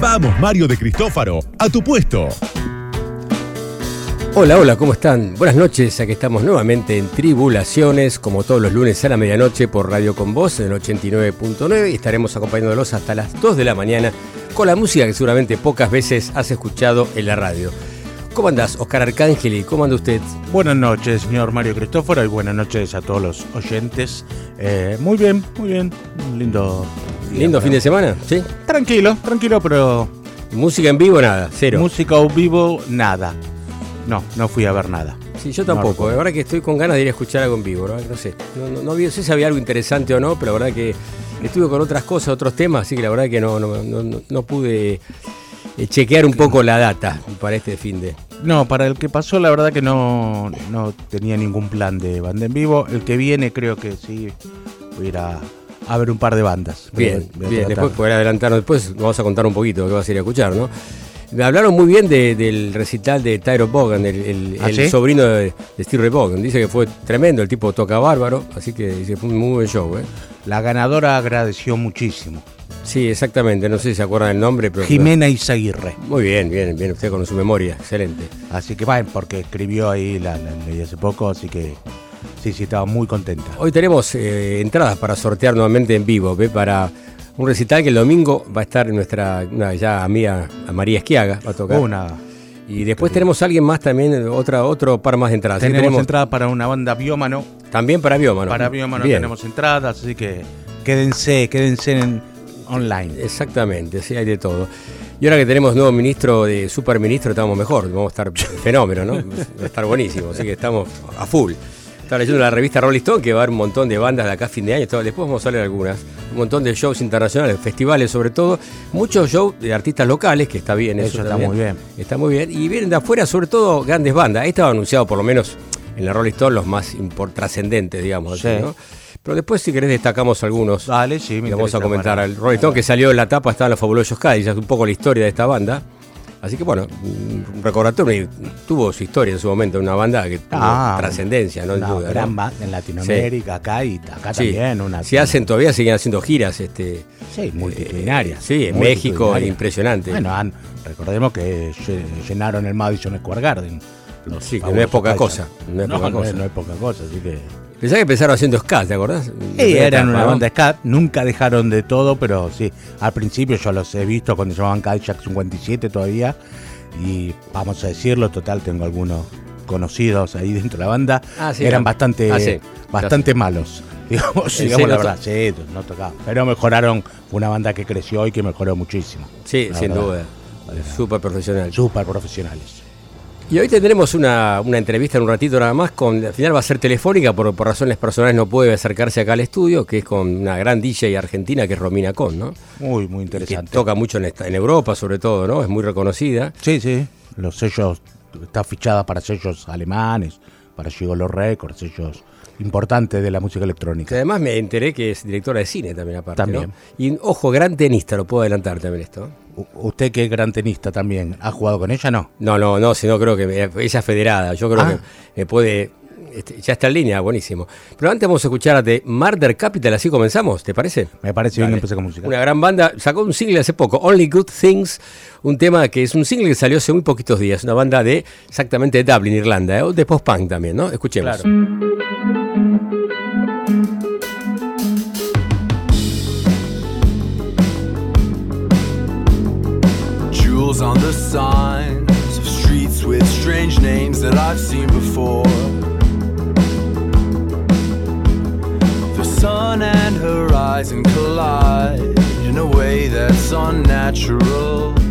Vamos, Mario de Cristófaro, a tu puesto. Hola, hola, ¿cómo están? Buenas noches, aquí estamos nuevamente en Tribulaciones, como todos los lunes a la medianoche por Radio Con Voz en el 89.9 y estaremos acompañándolos hasta las 2 de la mañana con la música que seguramente pocas veces has escuchado en la radio. ¿Cómo andás, Oscar Arcángeli? ¿Cómo anda usted? Buenas noches, señor Mario Cristóforo, y buenas noches a todos los oyentes. Eh, muy bien, muy bien. Un lindo día ¿Lindo fin de semana? ¿Sí? Tranquilo, tranquilo, pero ¿Música en vivo? Nada, cero. música o vivo, nada. No, no fui a ver nada. Sí, yo tampoco. la verdad que estoy con ganas de ir a escuchar algo en vivo. ¿no? No sé. No, no, no sé si había algo interesante o no, pero la verdad que estuve con otras cosas, otros temas, así que la verdad que no, no, no, pude chequear un poco la data para este fin de. No, para el que pasó, la verdad que no, no tenía ningún plan de banda en vivo. El que viene, creo que sí, voy a ir a, a ver un par de bandas. Bien, bien. Después poder adelantarnos, después vamos a contar un poquito que vas a ir a escuchar, ¿no? Me hablaron muy bien de- del recital de Tyro Bogan, el, el- ¿Ah, el sí? sobrino de, de Steve Ray Vaughan. Dice que fue tremendo, el tipo toca bárbaro, así que dice fue un muy buen show, ¿eh? La ganadora agradeció muchísimo. Sí, exactamente, no sé si se acuerdan el nombre, pero. Jimena Izaguirre. Muy bien, bien, bien, usted con su memoria, excelente. Así que vayan, porque escribió ahí, la, la leí hace poco, así que sí, sí, estaba muy contenta. Hoy tenemos eh, entradas para sortear nuevamente en vivo, ¿ve? para un recital que el domingo va a estar nuestra una ya amiga María Esquiaga, va a tocar. Una, Y después tenemos a alguien más también, otra, otro par más de entradas. Tenemos, entrada para una banda Biómano. También para Biómano. Para Biómano Bien, tenemos entradas, así que quédense, quédense en online. Exactamente, sí, hay de todo. Y ahora que tenemos nuevo ministro de superministro, estamos mejor, vamos a estar fenómeno, ¿no? Va a estar buenísimo, así que estamos a full. Estaba leyendo la revista Rolling Stone que va a haber un montón de bandas de acá a fin de año, después vamos a de algunas, un montón de shows internacionales, festivales sobre todo, muchos shows de artistas locales, que está bien, eso, Eso está muy bien. Está muy bien, y vienen de afuera sobre todo grandes bandas, ahí estaba anunciado por lo menos en la Rolling Stone los más trascendentes, digamos, así, Sí. ¿no? Pero después si querés destacamos algunos. Dale, sí, me vamos a comentar al Rolling Stone que salió en la tapa, estaban los fabulosos Cádiz, es un poco la historia de esta banda. Así que bueno, un recordatorio, tuvo su historia en su momento, una banda que tuvo Ah, trascendencia, no Una duda, gran ¿no? banda en Latinoamérica, acá y acá Sí. también. Una, Si hacen, todavía siguen haciendo giras, este, Sí, eh, sí, en México, impresionante. Bueno, han- recordemos que lle- llenaron el Madison Square Garden. Sí, que no fabulosos es poca cosa, no es poca cosa. no es poca cosa, así que... Pensá que empezaron haciendo ska, ¿te acordás? Sí, eran etapa, una ¿no? banda ska, nunca dejaron de todo, pero sí, al principio yo los he visto cuando llamaban Cadillac 57 todavía, y vamos a decirlo, total, tengo algunos conocidos ahí dentro de la banda, Ah, sí, eran bastante, Ah, sí. bastante malos, digamos, ¿En digamos la verdad, sí, no tocaba, pero mejoraron, fue una banda que creció y que mejoró muchísimo. Sí, sin verdad. duda. Súper profesional. Súper profesionales. Y hoy tendremos una, una entrevista en un ratito nada más, con, al final va a ser telefónica, por, por razones personales no puede acercarse acá al estudio, que es con una gran DJ argentina que es Romina Con, ¿no? Muy, muy Que interesante. toca mucho en, esta- en Europa sobre todo, ¿no? Es muy reconocida. Sí, sí. Los sellos, está fichada para sellos alemanes, para Gigolo Records, sellos importantes de la música Que electrónica. además me enteré que es directora de cine también aparte, También. ¿no? Y ojo, gran tenista, lo puedo adelantar también esto. Usted que es gran tenista también, ¿ha jugado con ella? No. No, no, no, sino creo que ella es federada, yo creo Ah. que me puede... este, ya está en línea, buenísimo. Pero antes vamos a escuchar de Murder Capital, así comenzamos, ¿te parece? Me parece bien Dale. empecé con música. Una gran banda, sacó un single hace poco, Only Good Things, un tema que es un single que salió hace muy poquitos días, una banda de exactamente de Dublin, Irlanda, ¿eh? de post-punk también, ¿no? Escuchemos. Jewels on the signs of streets with strange names that I've seen before. Sun and horizon collide in a way that's unnatural.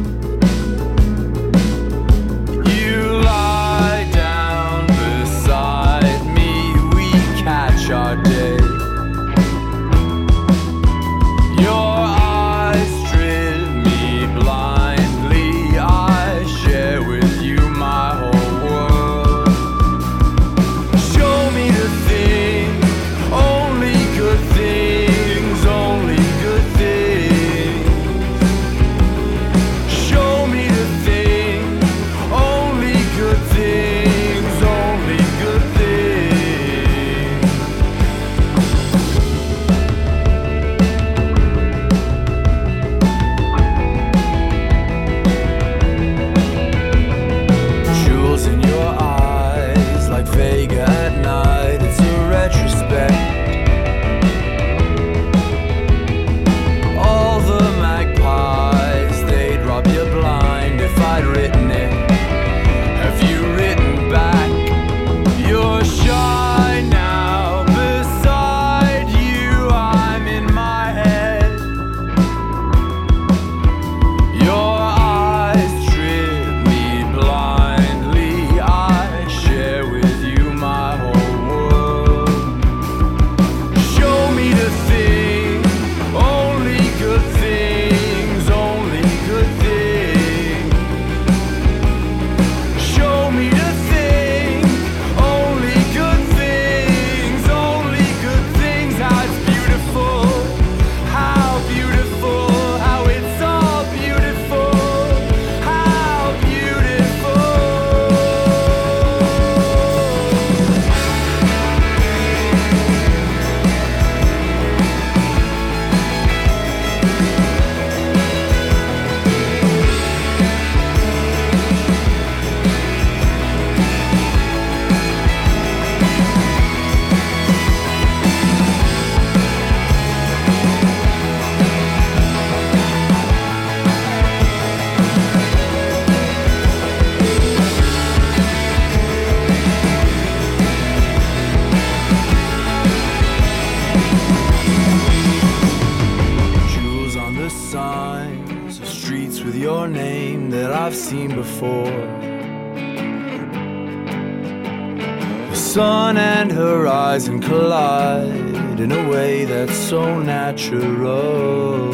Sun and horizon collide in a way that's so natural.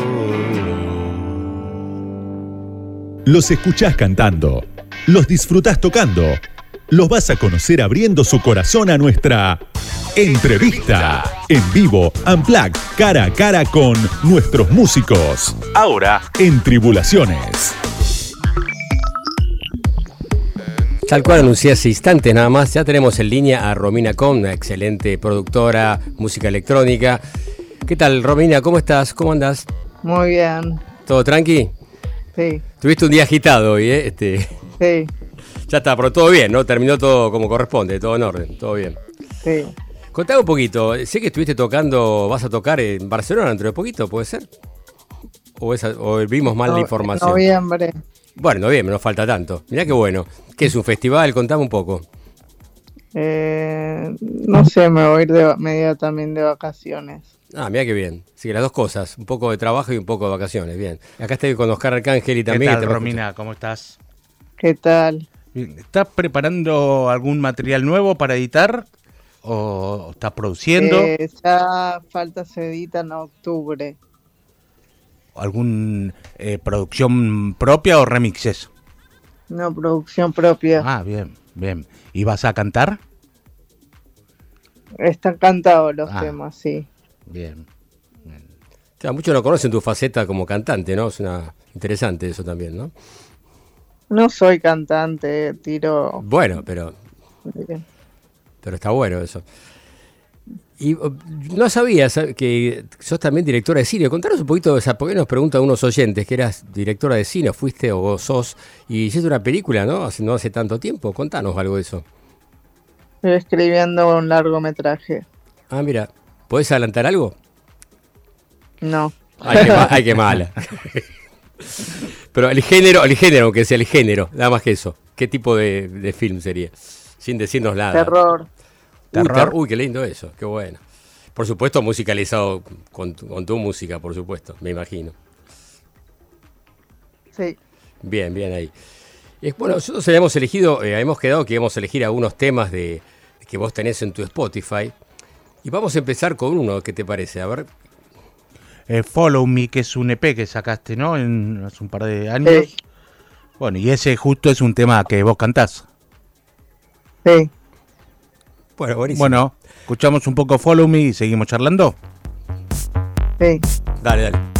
Los escuchás cantando, los disfrutás tocando, los vas a conocer abriendo su corazón a nuestra entrevista en vivo, Unplugged, cara a cara con nuestros músicos. Ahora en Tribulaciones. Tal cual anuncié hace instantes nada más, ya tenemos en línea a Romina Con, una excelente productora, música electrónica. ¿Qué tal, Romina? ¿Cómo estás? ¿Cómo andas? Muy bien, ¿Todo tranqui? sí, Tuviste un día agitado hoy, ¿eh? Este, sí, ya está, pero todo bien, ¿no? Terminó todo como corresponde, todo en orden, todo bien. sí. Contame un poquito, sé que estuviste tocando, vas a tocar en Barcelona dentro de poquito, ¿puede ser? ¿O, o vimos mal la información? Noviembre. Bueno, noviembre, no falta tanto. Mirá qué bueno. ¿Qué es un festival? Contame un poco. Eh, no sé, me voy a ir de, medio también de vacaciones. Ah, mira qué bien. Sí, las dos cosas, un poco de trabajo y un poco de vacaciones, bien. Acá estoy con Oscar Arcángel y ¿Qué también. que tal, Romina? ¿Cómo estás? ¿Qué tal? Bien, ¿Estás preparando algún material nuevo para editar? ¿O estás produciendo? Eh, ya falta se edita en octubre. ¿Algún eh, producción propia o remixes? Una producción propia. Ah, bien, bien. ¿Y vas a cantar? Están cantados los Ah. temas, sí. Bien. Claro, muchos no conocen tu faceta como cantante, ¿no? Es una interesante eso también, ¿no? No soy cantante, tiro. Bueno, pero, pero está bueno eso. Y uh, no sabías eh, que sos también directora de cine. Contanos un poquito de esa, porque nos preguntan unos oyentes que eras directora de cine, o fuiste o sos, y hiciste una película, ¿no? Hace, no hace tanto tiempo. Contanos algo de eso. Estoy escribiendo un largometraje. Ah, mira, ¿podés adelantar algo? No. Ay, qué, ma- ay, qué mala. Pero el género, el género, aunque sea el género, nada más que eso. ¿Qué tipo de, de film sería? Sin decirnos nada. Terror. Uy, Terror. ter- uy, qué lindo eso, qué bueno. Por supuesto, musicalizado con, tu- con tu música, por supuesto, me imagino. Sí. Bien, bien ahí. Bueno, nosotros habíamos elegido, eh, hemos quedado que íbamos a elegir algunos temas de, que vos tenés en tu Spotify. Y vamos a empezar con uno, ¿qué te parece? A ver, Eh, Follow Me, que es un EP que sacaste, ¿no? En, hace un par de años. Sí. Bueno, y ese justo es un tema que vos cantás. Sí. Bueno, buenísimo. Bueno, escuchamos un poco Follow Me y seguimos charlando. Sí. Dale, dale.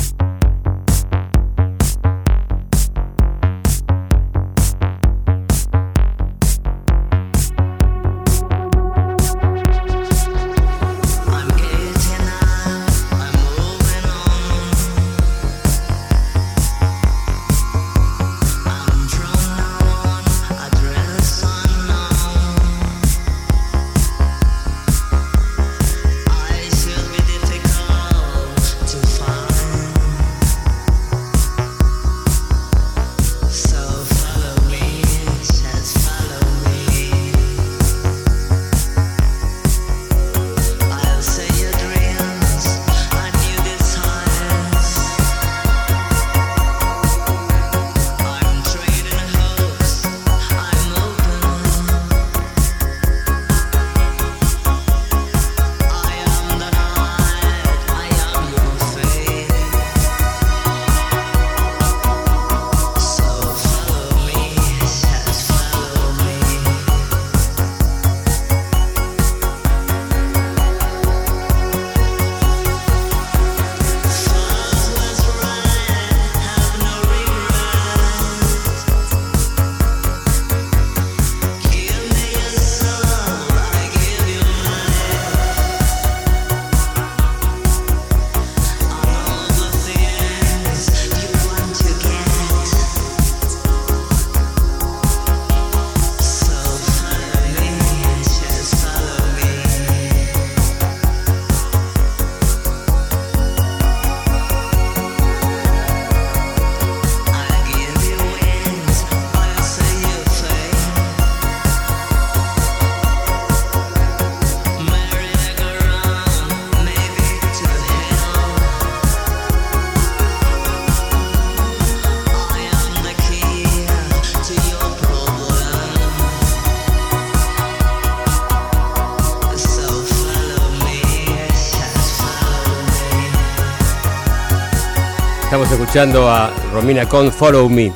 Escuchando a Romina con Follow Me.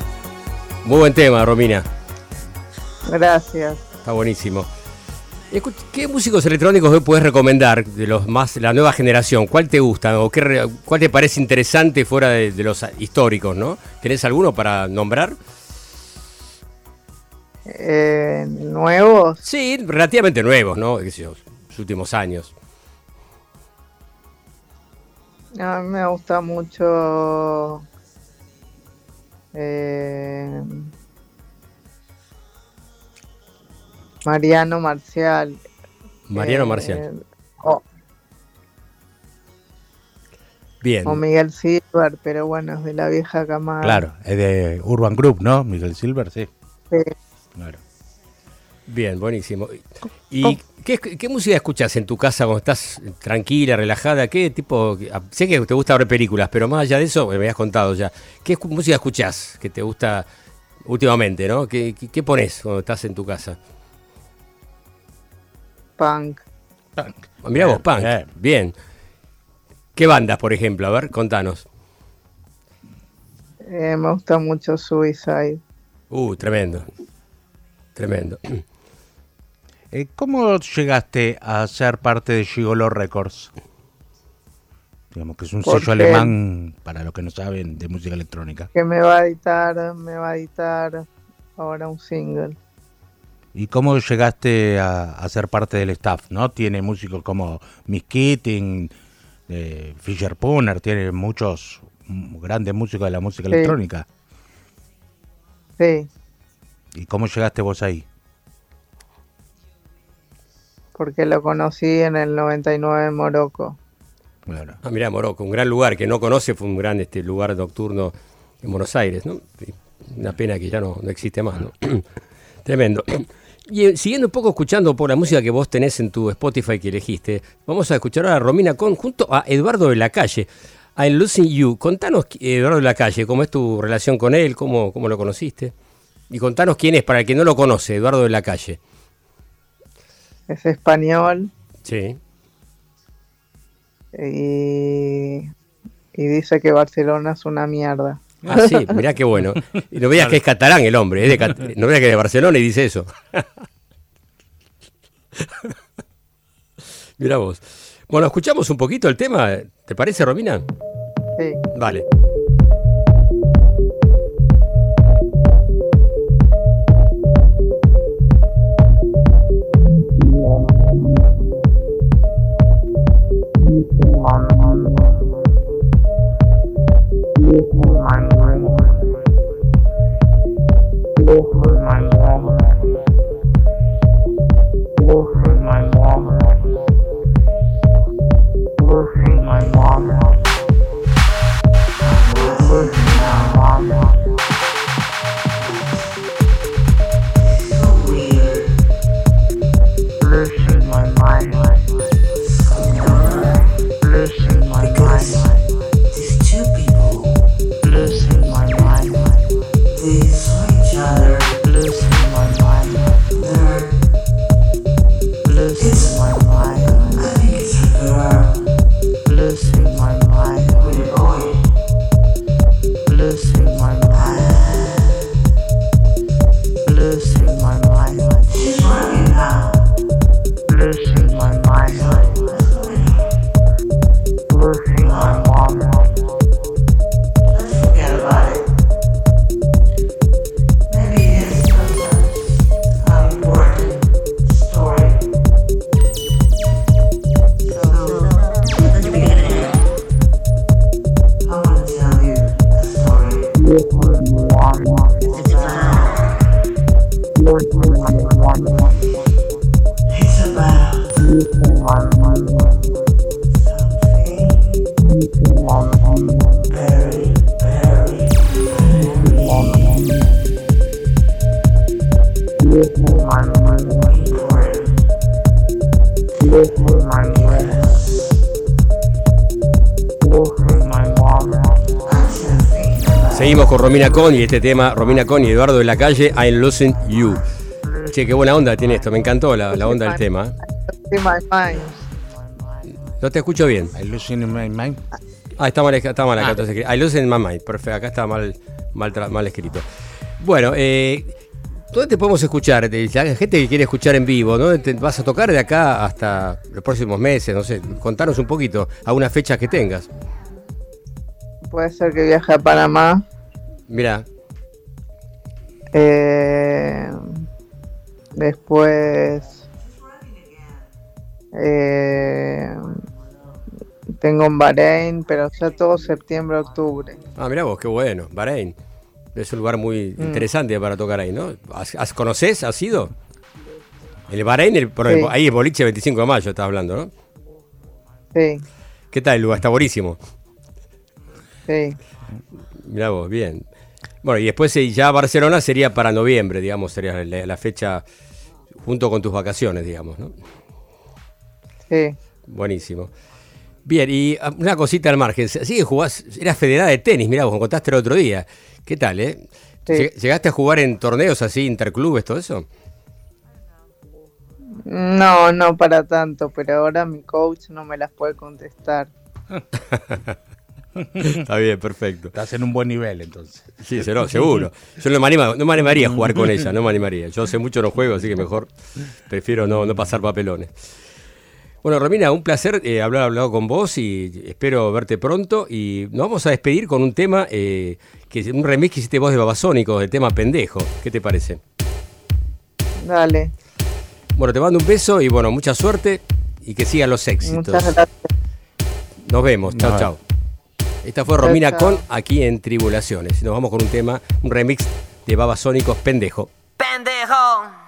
Muy buen tema, Romina. Gracias. Está buenísimo. ¿Qué músicos electrónicos hoy puedes recomendar de los más la nueva generación? ¿Cuál te gusta o qué cuál te parece interesante fuera de, de los históricos, no? ¿Tenés alguno para nombrar? Eh, nuevos, Sí, relativamente nuevos, ¿no? Qué sé yo, los últimos años. A mí me gusta mucho. eh, Mariano Marcial. Mariano eh, Marcial. O, Bien. o Miguel Silver, pero bueno, es de la vieja camada. Claro, es de Urban Group, ¿no? Miguel Silver, sí. Sí. Claro. Bien, buenísimo. ¿Y qué, qué música escuchas en tu casa cuando estás tranquila, relajada? ¿Qué tipo? Sé que te gusta ver películas, pero más allá de eso, me habías contado ya. ¿Qué música escuchás que te gusta últimamente, no? ¿Qué, qué, qué pones cuando estás en tu casa? Punk. Ah, Mirá vos, punk. bien. Bien. ¿Qué bandas, por ejemplo? A ver, contanos. Eh, me gusta mucho Suicide. Uh, tremendo. Tremendo. Eh, ¿Cómo llegaste a ser parte de Gigolo Records? Digamos que es un ¿Por sello alemán, para los que no saben, de música electrónica. Que me va a editar, me va a editar ahora un single. ¿Y cómo llegaste a, a ser parte del staff? ¿no? Tiene músicos como Miss Keating, eh, Fisher Punner, tiene muchos grandes músicos de la música Sí. electrónica. Sí, ¿Y cómo llegaste vos ahí? Porque lo conocí en el 99 en Morocco. Bueno, Ah, mirá, Morocco, un gran lugar que no conoce, fue un gran este, lugar nocturno en Buenos Aires, ¿no? Una pena que ya no, no existe más, ¿no? Tremendo. Y eh, siguiendo un poco escuchando por la música que vos tenés en tu Spotify que elegiste, vamos a escuchar a Romina Con junto a Eduardo de la Calle, a Losing You. Contanos, eh, Eduardo de la Calle, cómo es tu relación con él, cómo, cómo lo conociste. Y contanos quién es, para el que no lo conoce, Eduardo de la Calle. Es español Sí. y, y dice que Barcelona es una mierda. Ah, sí, mirá qué bueno. Y no veas que es catalán el hombre, es de no veas que es de Barcelona y dice eso. mirá vos. Bueno, escuchamos un poquito el tema, ¿te parece, Romina? Sí. Vale. Thank you. Romina Con y este tema, Romina Con y Eduardo de la Calle, I'm Losing You. Che, qué buena onda tiene esto, me encantó la, la onda del tema. Mind. No te escucho bien. I Losing in My Mind. Ah, está mal, está mal acá. Ah. entonces, I lose in my mind. Perfecto, acá está mal, mal, mal escrito. Bueno, eh, ¿dónde te podemos escuchar? De- La gente que quiere escuchar en vivo, ¿dónde te vas a tocar de acá hasta los próximos meses? No sé, contanos un poquito, a una fecha que tengas. Puede ser que viaje a Panamá. Mira, eh, después. eh, tengo en Bahrein, pero ya todo septiembre, octubre. ah, mira vos, qué bueno, Bahrein. Es un lugar muy Mm. interesante para tocar ahí, ¿no? ¿Has, has- ¿Conocés? ¿Has ido? El Bahrein, el, Sí. ahí es boliche 25 de mayo, estás hablando, ¿no? Sí, ¿Qué tal el lugar? Está buenísimo. sí. Mirá vos, bien. Bueno, y después eh, ya Barcelona sería para noviembre, digamos, sería la, la fecha junto con tus vacaciones, digamos, ¿no? Sí, Buenísimo. Bien, y ah, una cosita al margen. Sí, jugás, eras federada de tenis, mirá, vos contaste el otro día. ¿Qué tal, eh? Sí. ¿Llegaste a jugar en torneos así, interclubes, todo eso? no, no para tanto, pero ahora mi coach no me las puede contestar. Está bien, perfecto. Estás en un buen nivel entonces. Sí, seguro. seguro. Yo no me, anima- no me animaría a jugar con ella, no me animaría. Yo hace mucho no juego, así que mejor prefiero no, no pasar papelones. Bueno, Romina, un placer eh, hablar hablado con vos y espero verte pronto. Y nos vamos a despedir con un tema, eh, que un remix que hiciste vos de Babasónicos, el tema pendejo. ¿Qué te parece? Dale, Bueno, te mando un beso y bueno, mucha suerte y que sigan los éxitos. muchas gracias. Nos vemos. Chao, chao. Esta fue Romina con aquí en Tribulaciones. Nos vamos con un tema, un remix de Babasónicos pendejo. pendejo.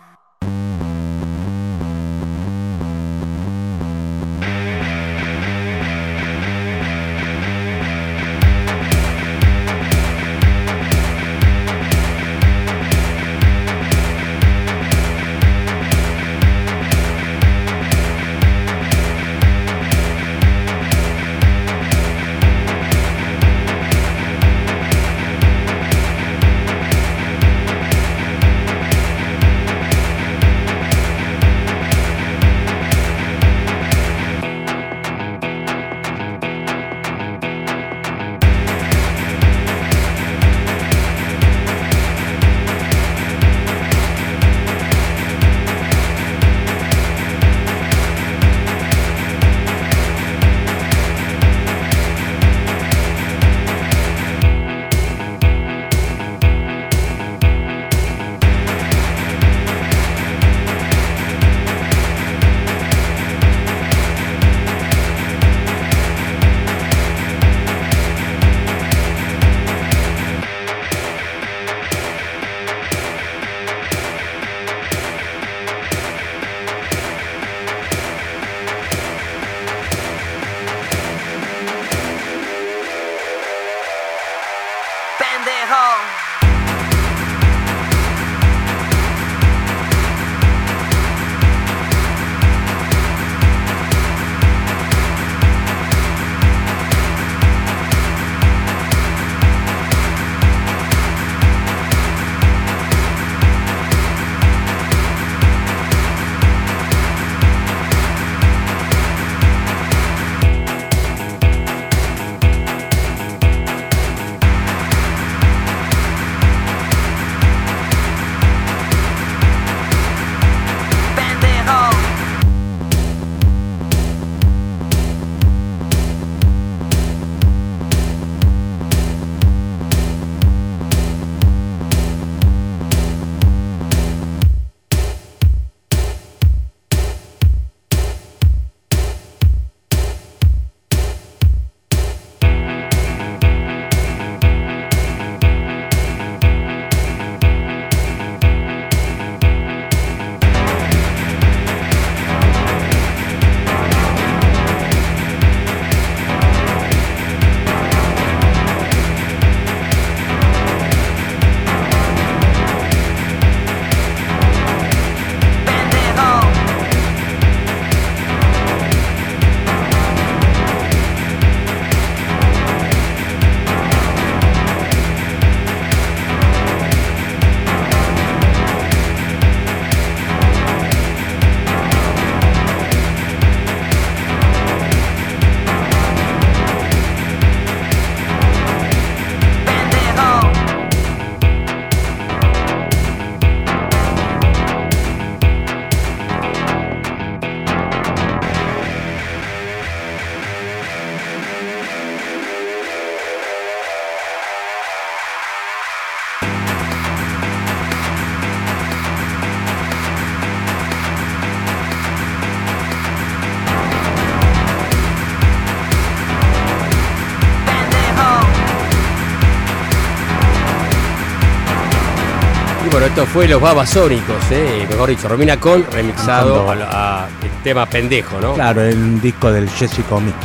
Fue Los Babasónicos, ¿eh? mejor dicho, Romina Con remixado Con a, a el tema pendejo, ¿no? Claro, en un disco del Jessica Mix.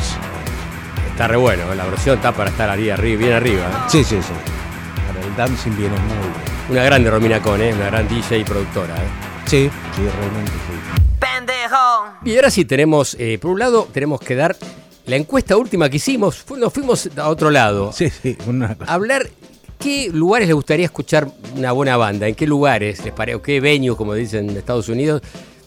Está re bueno, ¿eh? la versión está para estar ahí arriba, bien arriba. ¿eh? Sí, sí, sí. Para el dancing viene muy bien. Una grande Romina Con, ¿eh? una gran DJ y productora. ¿eh? Sí, sí, realmente sí. Y ahora sí tenemos, eh, por un lado, tenemos que dar la encuesta última que hicimos. Fu- Nos fuimos a otro lado. Sí, sí, una cosa. Hablar qué lugares les gustaría escuchar una buena banda, en qué lugares les parece, o qué venues, como dicen en Estados Unidos,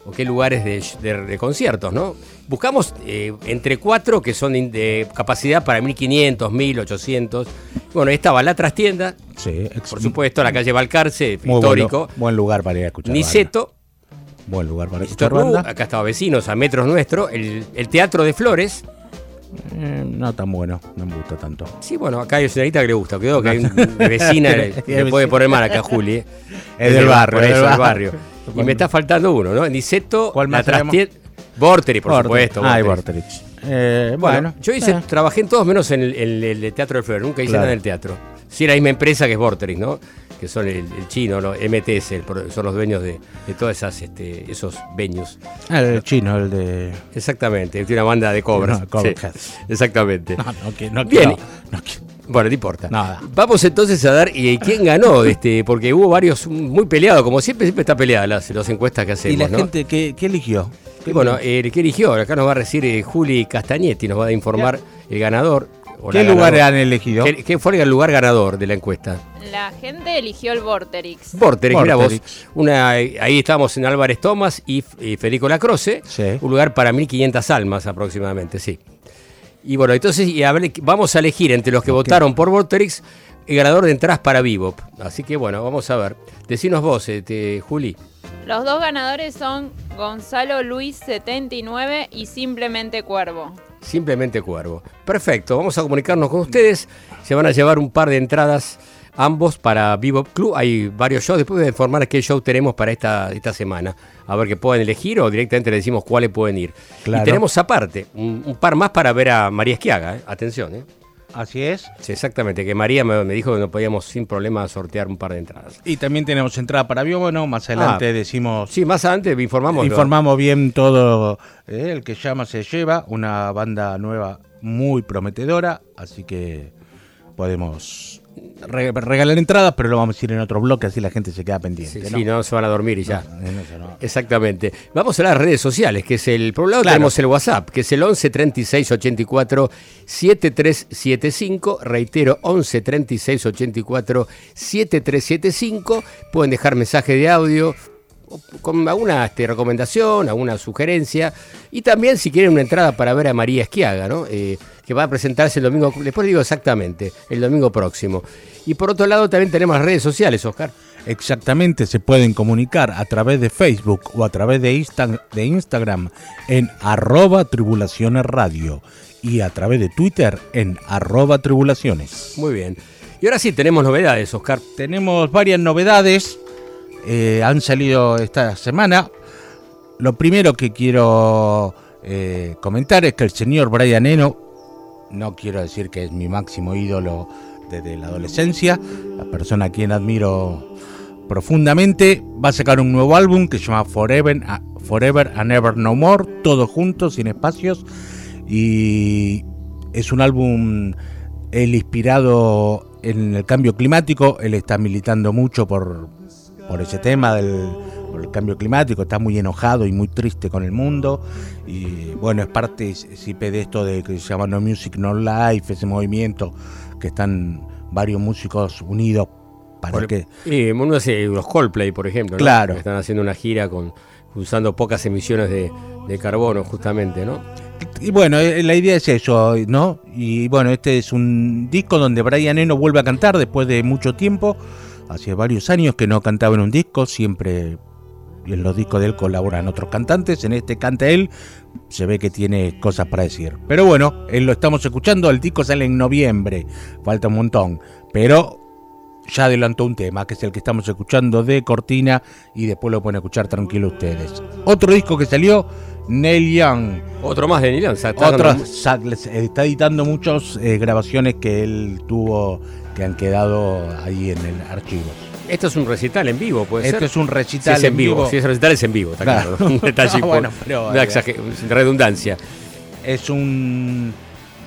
o qué lugares de, de- de conciertos, ¿no? Buscamos eh, entre cuatro que son de, capacidad para 1500, 1800. Bueno, ahí estaba La Trastienda, Sí, por supuesto, la calle Balcarce, muy histórico. bueno, buen lugar para ir a escuchar. Niceto, banda. Buen lugar para Niceto escuchar banda. acá estaba Vecinos, a metros nuestro. El, el Teatro de Flores. Eh, no tan bueno, no me gusta tanto. Sí, bueno, acá hay una señorita que le gusta. Creo que hay una vecina, le, le puede poner mal acá, Juli. ¿eh? Es del barrio, Por es eso, del barrio. barrio. Y me está faltando uno, ¿no? Niceto, ¿Cuál la más Vorterix, por supuesto. Ah. Vorterix. Eh, Bueno, bueno, yo hice, eh, trabajé en todos menos en el, en el- el Teatro del Flores. Nunca hice Claro. nada en el teatro. Sí, la misma empresa que es Vorterix, ¿no? Que son el, el chino, ¿no? MTS, el son los dueños de, de todas esas, este, esos venues. ah, el chino, el de. Exactamente, tiene una banda de cobras. No, Cobra Sí, Cats. exactamente. No, no, que- no Bien. no Bueno, no importa. Nada. Vamos entonces a dar y quién ganó, este, porque hubo varios muy peleados, como siempre, siempre está peleada las, las encuestas que hacemos. ¿Y la ¿no? gente qué, qué eligió? Y bueno, eh, ¿qué eligió? Acá nos va a decir eh, Juli Castagnetti, nos va a informar el ganador. O ¿Qué ganadora. han elegido? ¿Qué, qué fue el lugar ganador de la encuesta? La gente eligió el Vorterix. Vorterix, mira vos. Vorterix. Una, ahí estábamos en Álvarez Tomás y, y Federico Lacroce, Sí. un lugar para 1500 almas aproximadamente, sí. Y bueno, entonces y a ver, vamos a elegir entre los que votaron por Vorterix el ganador de entradas para Bebop. Así que bueno, vamos a ver. Decinos vos, este, Juli. Los dos ganadores son Gonzalo Luis 79 y Simplemente Cuervo. Simplemente Cuervo. Perfecto, vamos a comunicarnos con ustedes. Se van a llevar un par de entradas ambos para Bebop Club. Hay varios shows. Después voy a informar qué show tenemos para esta, esta semana. A ver qué pueden elegir o directamente le decimos cuáles pueden ir. Claro. Y tenemos aparte un, un par más para ver a María Esquiaga. ¿eh? Atención, ¿eh? Así es. Sí, exactamente, que María me, me dijo que no podíamos sin problema sortear un par de entradas. Y también tenemos entrada para Bióbono. Más adelante Ah, decimos. Sí, más adelante informamos. Informamos bien todo. eh, el que llama se lleva. Una banda nueva muy prometedora. Así que podemos re- regalar entradas, pero lo vamos a ir en otro bloque, así la gente se queda pendiente. Sí, ¿no? sí, no se van a dormir y ya. No. Exactamente. Vamos a las redes sociales, que es el. Por un lado Claro. tenemos el WhatsApp, que es el 11 36 84 7375. Reitero, 11 36 84 7375. Pueden dejar mensaje de audio con alguna este, recomendación, alguna sugerencia. Y también si quieren una entrada para ver a María Esquiaga, ¿no? Eh, que va a presentarse el domingo, después digo exactamente, el domingo próximo. Y por otro lado también tenemos redes sociales, Oscar. Exactamente, se pueden comunicar a través de Facebook o a través de, Insta- de Instagram en arroba tribulaciones radio y a través de Twitter en arroba tribulaciones. Muy bien. Y ahora sí tenemos novedades, Oscar. Tenemos varias novedades, eh, han salido esta semana. Lo primero que quiero eh, comentar es que el señor Brian Eno, no quiero decir que es mi máximo ídolo desde la adolescencia, la persona a quien admiro profundamente, va a sacar un nuevo álbum que se llama Forever, Forever and Ever No More, todos juntos, sin espacios, y es un álbum él inspirado en el cambio climático, él está militando mucho por, por ese tema del por el cambio climático, está muy enojado y muy triste con el mundo y bueno, es parte sipe de esto de que se llama No Music No Life, ese movimiento que están varios músicos unidos para Por- que Y uno hace los Coldplay, por ejemplo. ¿no? Claro. Están haciendo una gira con usando pocas emisiones de, de carbono, justamente, ¿no? Y bueno, eh, la idea es eso, ¿no? Y bueno, este es un disco donde Brian Eno vuelve a cantar después de mucho tiempo. Hace varios años que no cantaba en un disco, siempre en los discos de él colaboran otros cantantes. En este canta él, se ve que tiene cosas para decir. Pero bueno, él lo estamos escuchando, el disco sale en noviembre, falta un montón. Pero ya adelantó un tema, que es el que estamos escuchando de Cortina, y después lo pueden escuchar tranquilo ustedes. Otro disco que salió, Neil Young. Otro más de Neil Young, Otro, les- está editando muchas grabaciones que él tuvo que han quedado ahí en el archivo. Esto es un recital en vivo, puede Esto ser. es un Si recital es en vivo. Si es recital es en vivo, está Claro. claro. Un detalle Ah, bueno, pero, una redundancia. Es un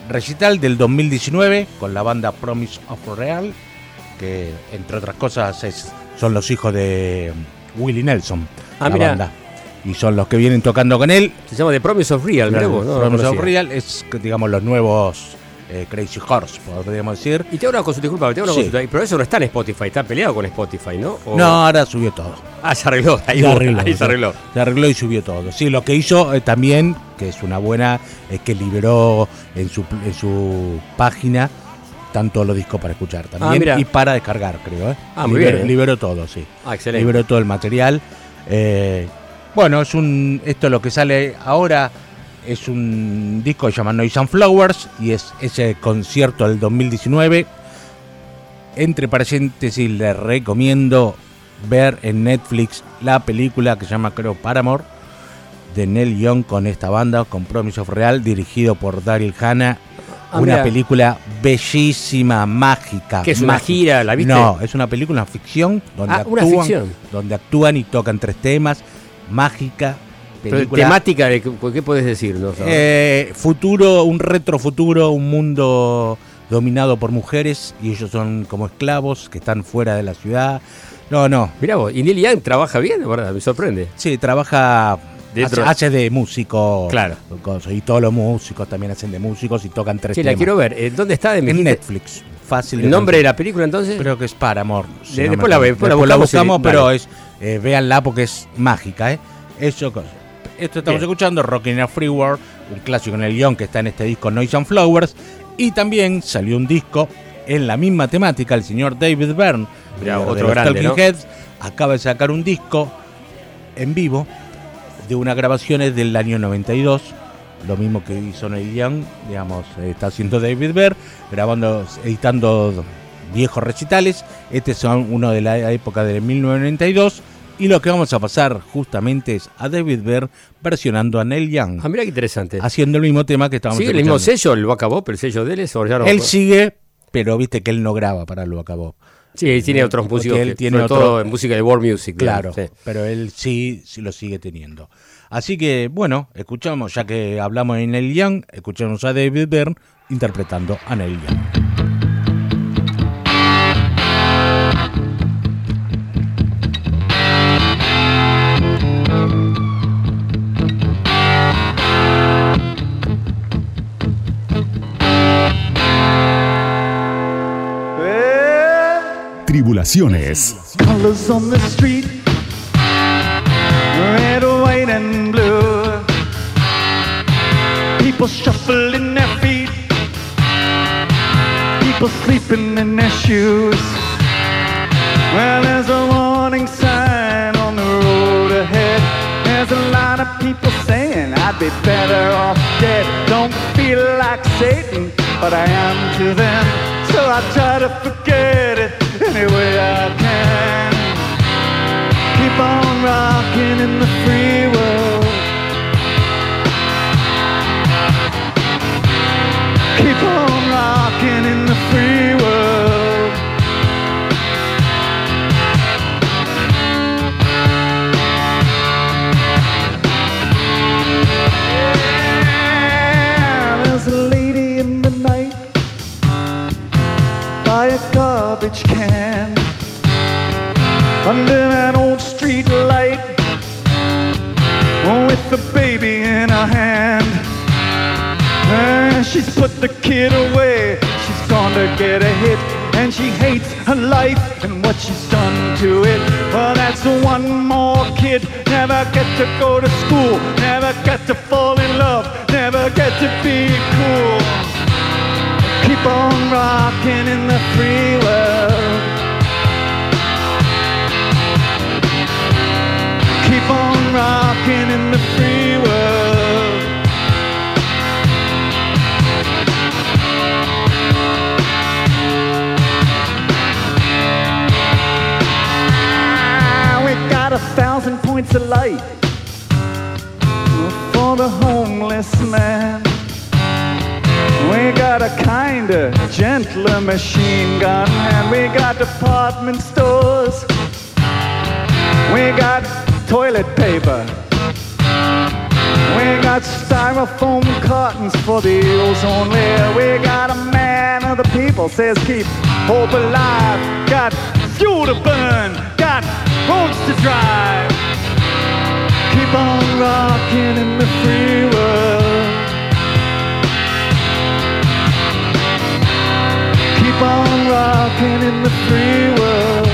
recital del 2019 con la banda Promise of Real, que entre otras cosas es- son los hijos de Willie Nelson, Ah, la banda. Y son los que vienen tocando con él. Se llama The Promise of Real, mirá vos, no Promise of. Real es, digamos, los nuevos eh, Crazy Horse, podríamos decir. Y te hago una consulta, disculpa, te hago una Sí. consulta. Pero eso no está en Spotify, está peleado con Spotify, ¿no? O- No, ahora subió todo. Ah, se arregló, ahí, Se arregló, ahí se arregló. Se arregló y subió todo. Sí, lo que hizo eh, también, que es una buena, es que liberó en su, en su página tanto los discos para escuchar también Ah, mira. y para descargar, creo. ¿eh? Ah, muy liberó, bien. liberó todo, sí. Ah, excelente. Liberó todo el material. Bueno, es un esto lo que sale ahora es un disco que se llama Noise and Flowers y es ese concierto del 2019. Entre paréntesis, les recomiendo ver en Netflix la película que se llama, creo, Paramore, de Neil Young con esta banda, con Promise of Real, dirigido por Daryl Hannah. Ah, una película bellísima, mágica. ¿Qué es una mágica. gira? ¿La viste? No, es una película, una ficción, donde, Ah, una actúan, ficción. donde actúan y tocan tres temas. Mágica. Película, temática, de, ¿qué qué puedes decir? No, eh, futuro, un retrofuturo, un mundo dominado por mujeres y ellos son como esclavos que están fuera de la ciudad. No, no. Mirá vos, y Neil Young trabaja bien, verdad, me sorprende. Sí, trabaja. Dentro- Hace, de músico. Claro. Y todos los músicos también hacen de músicos y tocan tres Sí, la temas. quiero ver. Eh, ¿Dónde está? De En Netflix. Fácil. de ¿El nombre de la película entonces? Creo que es Paramore. si De- no después la- después la Después la buscamos y- buscamos, pero vale. es. Eh, véanla porque es mágica, ¿eh? Eso cosa. Esto estamos Bien. escuchando, Rockin' in a Free World, un clásico en el guion que está en este disco Noise and Flowers. Y también salió un disco en la misma temática, el señor David Byrne, Mirá, líder de otro los grande, Talking ¿no? Heads, acaba de sacar un disco en vivo de unas grabaciones del año 92. Lo mismo que hizo Neil Young, digamos, está haciendo David Byrne, grabando, editando viejos recitales. Este son uno de la época de 1992. Y lo que vamos a pasar justamente es a David Byrne versionando a Neil Young, Ah, mira qué interesante. haciendo el mismo tema que estábamos ¿Sí? ¿El mismo escuchando. sello? ¿Lo acabó? ¿Pero el sello de él es? Él sigue, pero viste que él no graba para lo acabó. Sí, él tiene otros músicos. él que- tiene sobre otro- todo en música de world music. Claro, sí. pero él sí, sí lo sigue teniendo. Así que, bueno, escuchamos, ya que hablamos de Neil Young, escuchamos a David Byrne interpretando a Neil Young. Blue. People shuffling their feet, people sleeping in their shoes. Well, there's a warning sign on the road ahead. There's a lot of people saying I'd be better off dead. Don't feel like Satan, but I am to them. So I try to forget any way I can. Keep on rocking in the free world. Keep on garbage can under that old street light with the baby in her hand. And she's put the kid away. She's gone to get a hit. And she hates her life and what she's done to it. Well, that's one more kid. Never get to go to school. Never get to fall in love. Never get to be cool. Keep on rocking in the free world. Keep on rocking in the free world. Ah, We got a thousand points of light for the homeless man. We got a kinder, gentler machine gun, and we got department stores. We got toilet paper. We got styrofoam cartons for the ozone layer. We got a man of the people says keep hope alive. Got fuel to burn, got roads to drive. Keep on rocking in the free world. In the free world.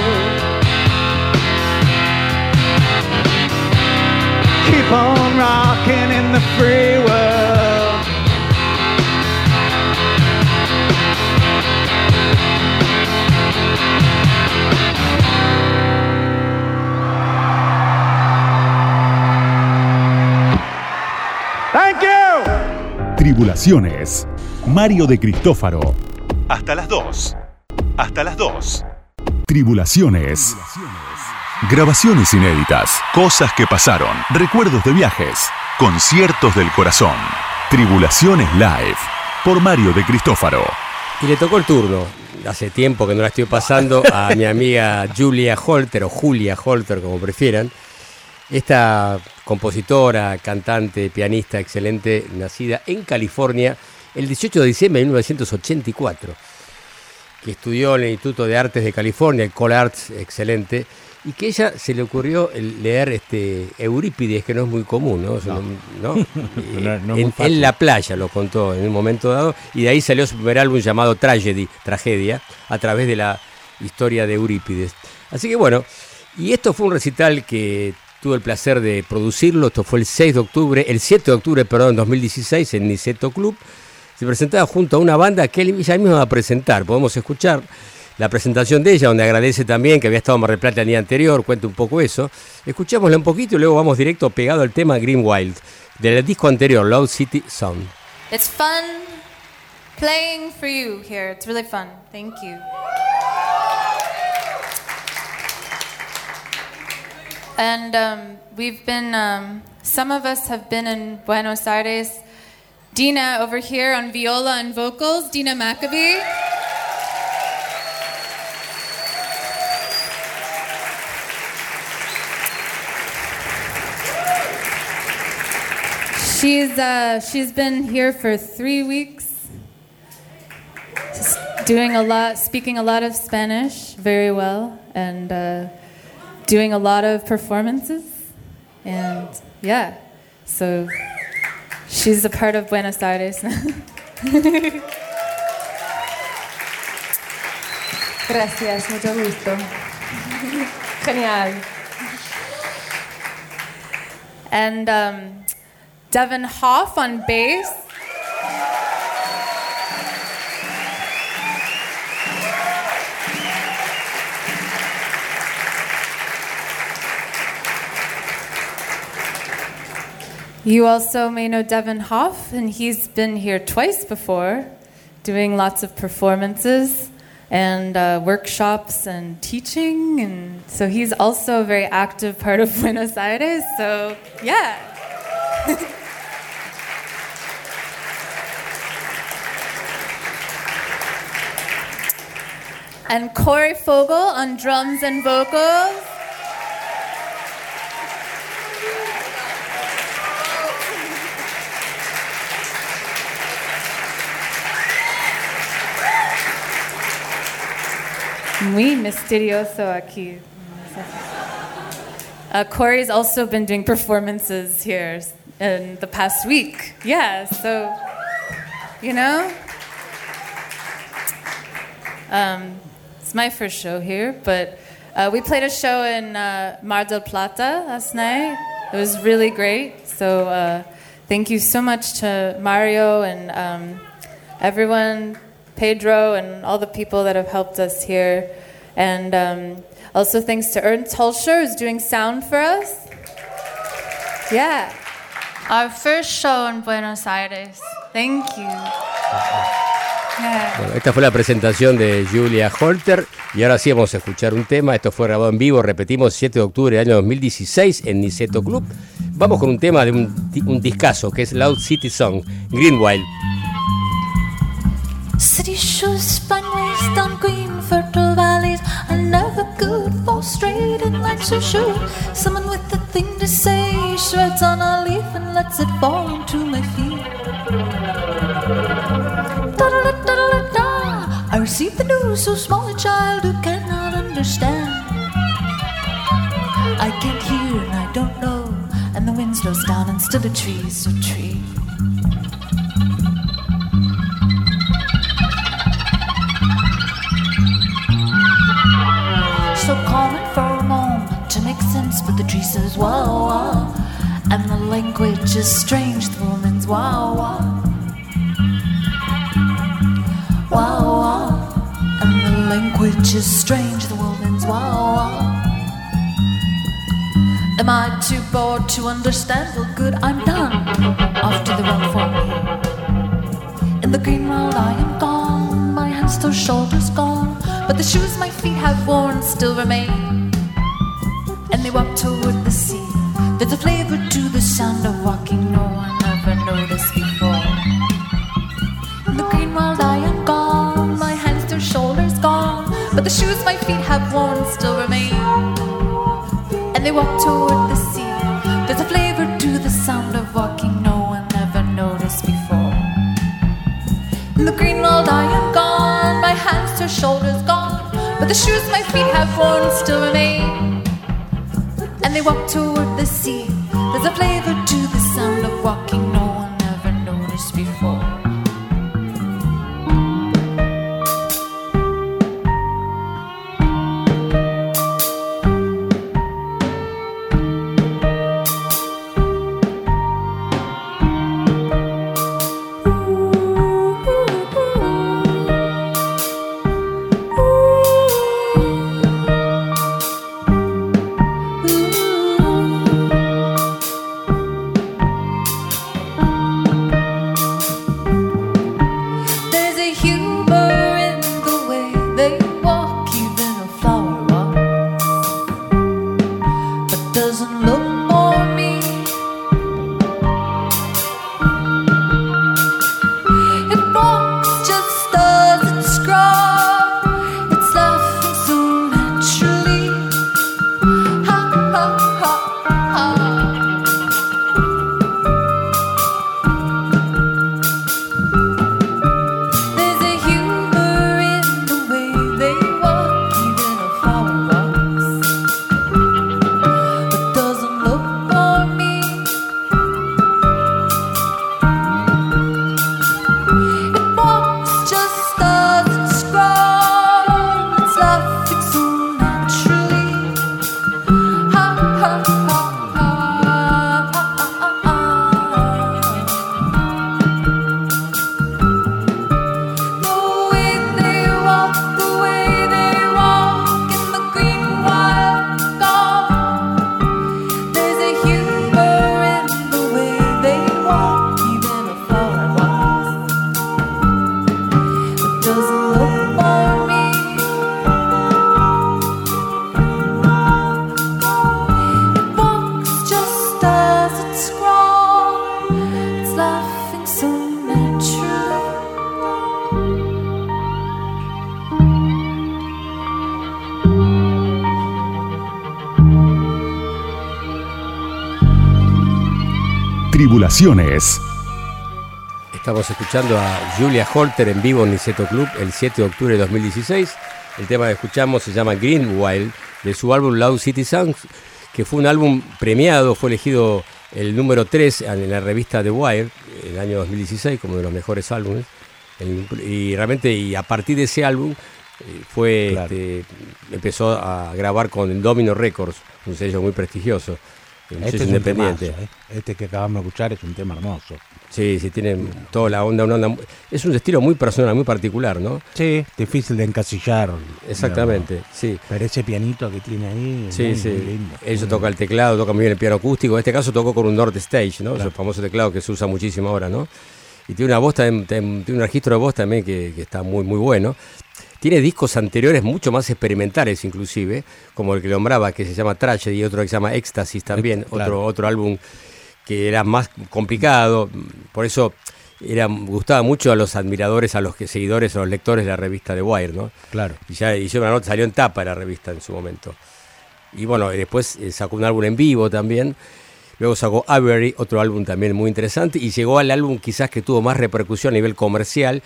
Keep on rocking in the free world. Thank you. Tribulaciones. Mario de Cristófaro. Hasta las 2. Hasta las 2. Tribulaciones. Grabaciones inéditas. Cosas que pasaron. Recuerdos de viajes. Conciertos del corazón. Tribulaciones Live. Por Mario de Cristófaro. Y le tocó el turno, hace tiempo que no la estoy pasando, a mi amiga Julia Holter o Julia Holter, como prefieran. Esta compositora, cantante, pianista excelente, nacida en California el 18 de diciembre de 1984, que estudió en el Instituto de Artes de California, el Cole Arts, excelente, y que ella se le ocurrió leer este Eurípides, que no es muy común, ¿no? ¿no? En, en la playa lo contó en un momento dado, y de ahí salió su primer álbum llamado Tragedy, Tragedia, a través de la historia de Eurípides. Así que bueno, y esto fue un recital que tuve el placer de producirlo, esto fue el 6 de octubre, el 7 de octubre, perdón, 2016, en Niceto Club. Se junto a una banda que ella misma va a presentar. Podemos escuchar la presentación de ella, donde agradece también que había estado en Mar del Plata día anterior, cuenta un poco eso. Escuchémosla un poquito y luego vamos directo pegado al tema Green Wild, del disco anterior, Loud City Sound. It's fun playing for you here. It's really fun. Thank you. And um, we've been, um, some of us have been in Buenos Aires. Dina over here on viola and vocals, Dina Maccabee. She's uh, she's been here for three weeks, just doing a lot, speaking a lot of Spanish very well, and uh, doing a lot of performances, and yeah, so she's a part of Buenos Aires. Gracias, mucho gusto. Genial. and um, Devin Hoff on bass. You also may know Devin Hoff, and he's been here twice before, doing lots of performances and uh, workshops and teaching. And so he's also a very active part of Buenos Aires. So, yeah. and Corey Fogel on drums and vocals. Muy misterioso aquí. Uh, Corey's also been doing performances here in the past week. Yeah, so, you know? Um, it's my first show here, but uh, we played a show in uh, Mar del Plata last night. It was really great. So, uh, thank you so much to Mario and um, everyone, Pedro, and all the people that have helped us here. And um, also thanks to Ernst Holscher, who's doing sound for us. Yeah. Our first show in Buenos Aires. Thank you. Yeah. Bueno, esta fue la presentación de Julia Holter y ahora sí vamos a escuchar un tema. Esto fue grabado en vivo, repetimos, 7 de octubre del año 2016 en Niceto Club. Vamos con un tema de un, un discazo que es Loud City Song, Greenwild. Down green fertile valleys are never good for straight and lights her shoe. Someone with a thing to say shreds on a leaf and lets it fall into my feet. Da-da-da-da-da-da. I received the news so small a child who cannot understand. I can't hear and I don't know, and the wind slows down and still the trees are tree. So and for a moment to make sense, but the tree says wow wow, and the language is strange. The woman's wow wow, wow wow, and the language is strange. The woman's wow wow. Am I too bored to understand? Well, good, I'm done. Off to the road for me. In the green world, I am gone. My hands to shoulders gone, but the shoes my feet have worn still remain. And they walk toward the sea. There's a flavor to the sound of walking no one ever noticed before. In the green world, I am gone. My hands to shoulders gone, but the shoes my feet have worn still remain and they walk toward the sea. But the shoes my feet have worn still remain. And they walk toward the sea. There's a flavor Estamos escuchando a Julia Holter en vivo en Niceto Club el 7 de octubre de 2016. El tema que escuchamos se llama Green Wild, de su álbum Loud City Songs, que fue un álbum premiado, fue elegido el número 3 en la revista The Wire, el año 2016, como de los mejores álbumes. Y realmente, y a partir de ese álbum, eh, fue Claro. este, empezó a grabar con Domino Records, un sello muy prestigioso, Este es independiente. temazo, ¿eh? Este que acabamos de escuchar es un tema hermoso. Sí, sí, tiene toda la onda, una onda. Es un estilo muy personal, muy particular, ¿no? Sí, difícil de encasillar. Exactamente, sí. Pero ese pianito que tiene ahí. es Sí, muy, sí. muy lindo. Ella toca el teclado, toca muy bien el piano acústico. En este caso tocó con un North Stage, ¿no? Claro. Ese famoso teclado que se usa muchísimo ahora, ¿no? Y tiene una voz tiene un registro de voz también que, que está muy, muy bueno. Tiene discos anteriores mucho más experimentales, inclusive, como el que nombraba, que se llama Tragedy, y otro que se llama Éxtasis también, Claro. otro, otro álbum que era más complicado. Por eso era, gustaba mucho a los admiradores, a los seguidores, a los lectores de la revista The Wire, ¿no? Claro. Y ya hicieron una nota, salió en tapa la revista en su momento. Y bueno, después eh, sacó un álbum en vivo también. Luego sacó Avery, otro álbum también muy interesante. Y llegó al álbum quizás que tuvo más repercusión a nivel comercial,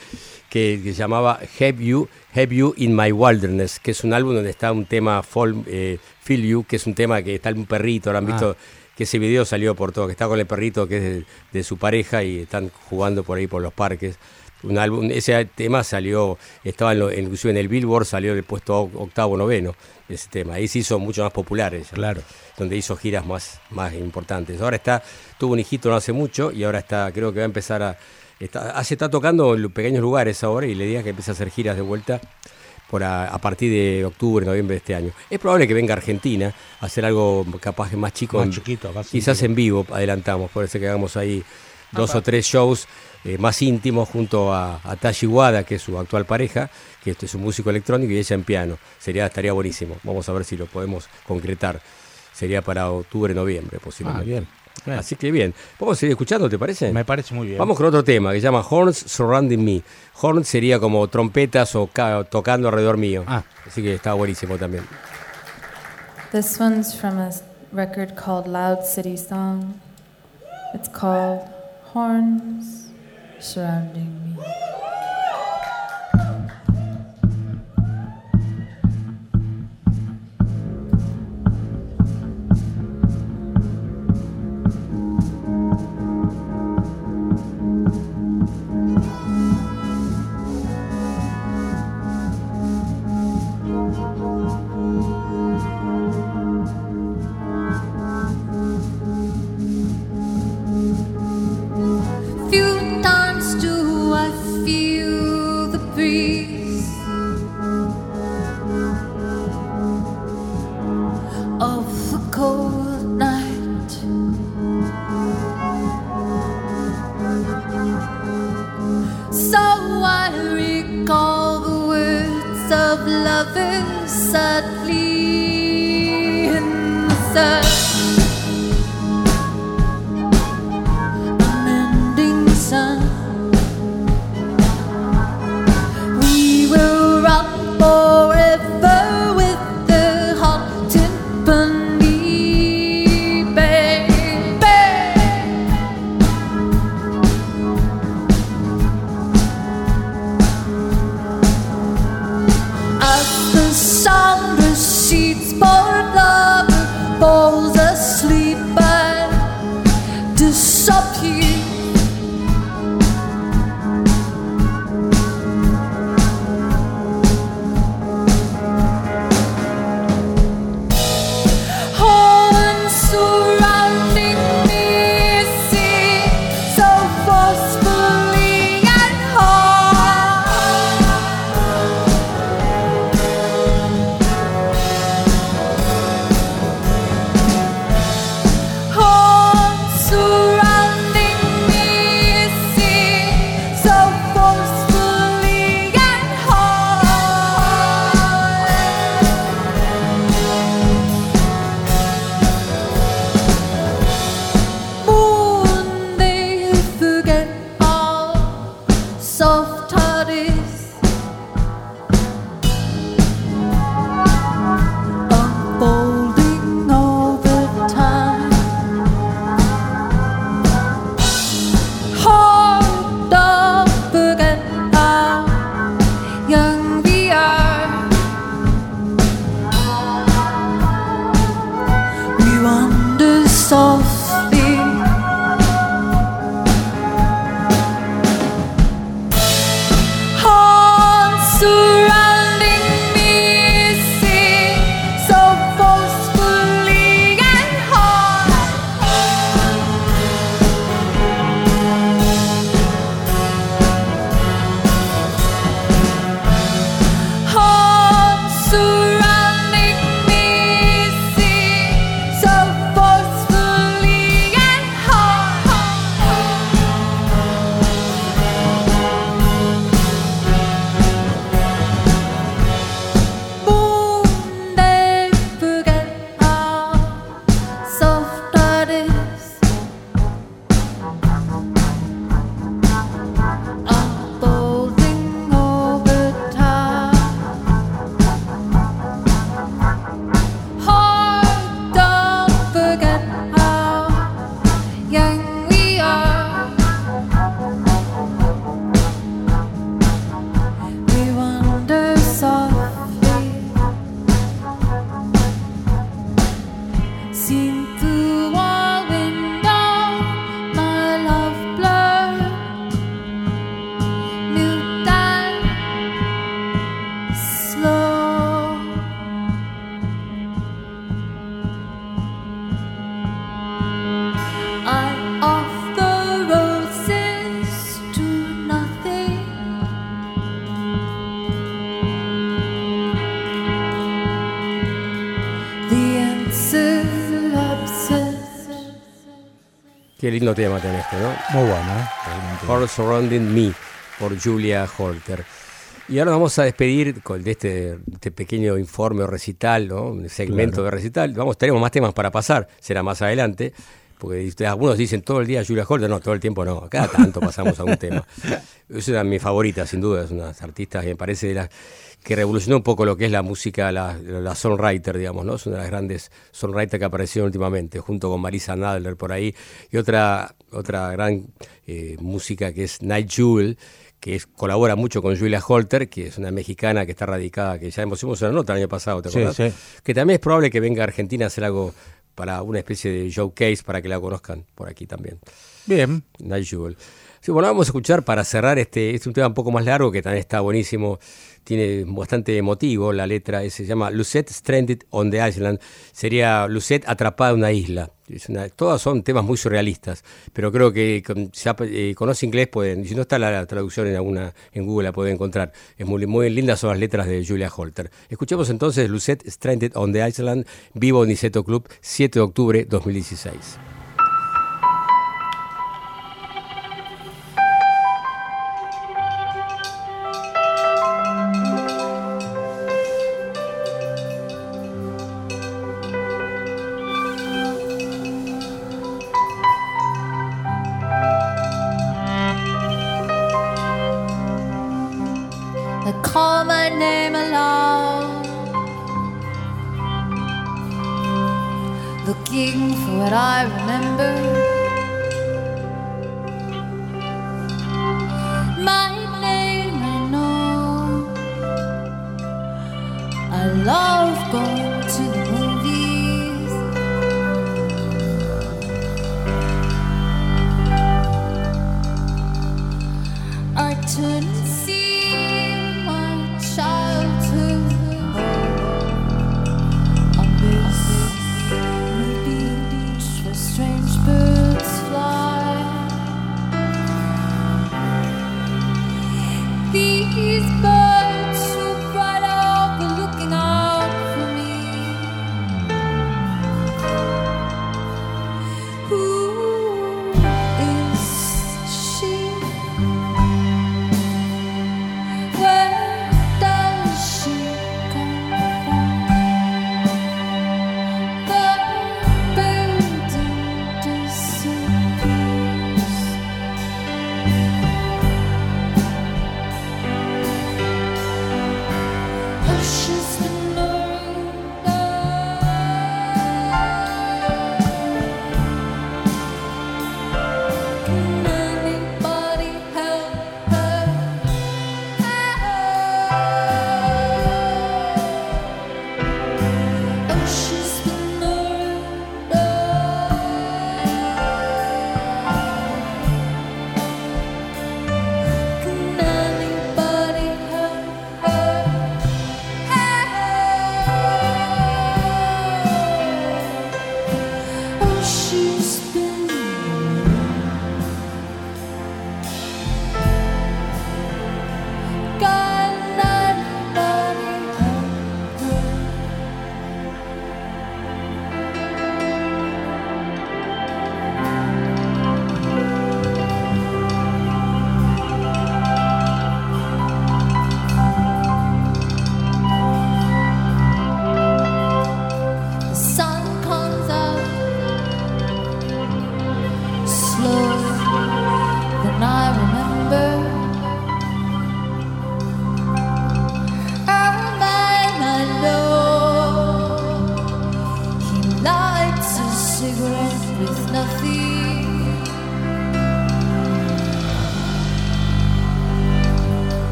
que, se llamaba Have You, Have You in My Wilderness, que es un álbum donde está un tema Fall, eh, Feel You, que es un tema que está un perrito, ahora han Ah. visto que ese video salió por todo, que está con el perrito que es de, de su pareja y están jugando por ahí por los parques. Un álbum, ese tema salió, estaba en lo- inclusive en el Billboard, salió del puesto octavo, noveno, ese tema. Ahí se hizo mucho más popular ella. Claro. Donde hizo giras más, más importantes. Ahora está, tuvo un hijito no hace mucho y ahora está, creo que va a empezar a. Está, se está tocando en pequeños lugares ahora y le diga que empieza a hacer giras de vuelta por a, a partir de octubre, noviembre de este año. Es probable que venga a Argentina a hacer algo capaz que más chico. Más en- chiquito, más quizás en vivo adelantamos, por eso que hagamos ahí dos o tres shows eh, más íntimos junto a, a Tashi Wada, que es su actual pareja, que este es un músico electrónico y ella en piano. Sería, estaría buenísimo. Vamos a ver si lo podemos concretar. Sería para octubre, noviembre posiblemente. Ah, bien, bien. Así que bien. Vamos a seguir escuchando, ¿te parece? Me parece muy bien. Vamos con otro tema que se llama Horns Surrounding Me. Horns sería como trompetas o ca- tocando alrededor mío. Ah. Así que está buenísimo también. This one's from a record called Loud City Song. It's called Horns Surrounding Me. Seen Qué lindo tema tenés este, ¿no? Muy bueno, ¿eh? All Surrounding Me, por Julia Holter. Y ahora vamos a despedir con de este, este pequeño informe o recital, ¿no? Un segmento Claro. de recital. Vamos, tenemos más temas para pasar, será más adelante. Porque ustedes- algunos dicen todo el día Julia Holter, no, todo el tiempo no, cada tanto pasamos a un tema. Es una de mis favoritas, sin duda, es una de las artistas que me parece de las que revolucionó un poco lo que es la música, la, la songwriter, digamos, ¿no? Es una de las grandes songwriters que aparecieron últimamente, junto con Marisa Nadler por ahí, y otra, otra gran eh, música que es Night Jewel, que es, colabora mucho con Julia Holter, que es una mexicana que está radicada, que ya hemos hicimos una nota el año pasado, ¿te Sí, acuerdas? sí. Que también es probable que venga a Argentina a hacer algo para una especie de showcase para que la conozcan por aquí también. Bien. Night Jewel. Sí, bueno, vamos a escuchar para cerrar este, este es un tema un poco más largo que también está buenísimo, tiene bastante emotivo la letra, eh, se llama Lucette Stranded on the Island, sería Lucette atrapada en una isla. Es una- todas son temas muy surrealistas, pero creo que si eh, conoce inglés pueden, si no está la, la traducción en alguna en Google la pueden encontrar. Es muy, muy lindas son las letras de Julia Holter. Escuchemos entonces Lucette Stranded on the Island, vivo en Niceto Club, 7 de octubre 2016. Looking for what I remember.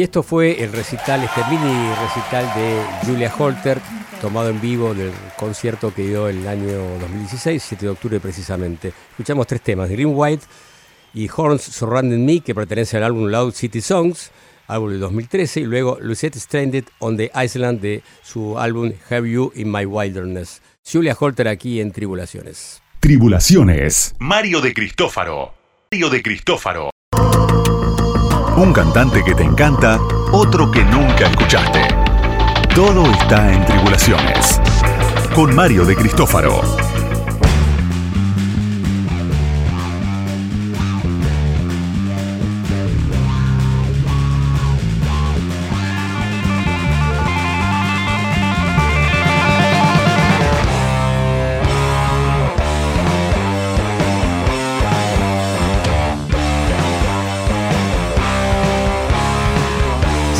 Y esto fue el recital, este mini recital de Julia Holter, tomado en vivo del concierto que dio el año 2016, 7 de octubre precisamente. Escuchamos tres temas, Green White y Horns Surrounding Me, que pertenece al álbum Loud City Songs, álbum de 2013, y luego Lucette Stranded on the Island de su álbum Have You in My Wilderness. Julia Holter aquí en Tribulaciones. Tribulaciones. Mario de Cristófaro. Mario de Cristófaro. Un cantante que te encanta, otro que nunca escuchaste. Todo está en Tribulaciones. Con Mario de Cristófaro.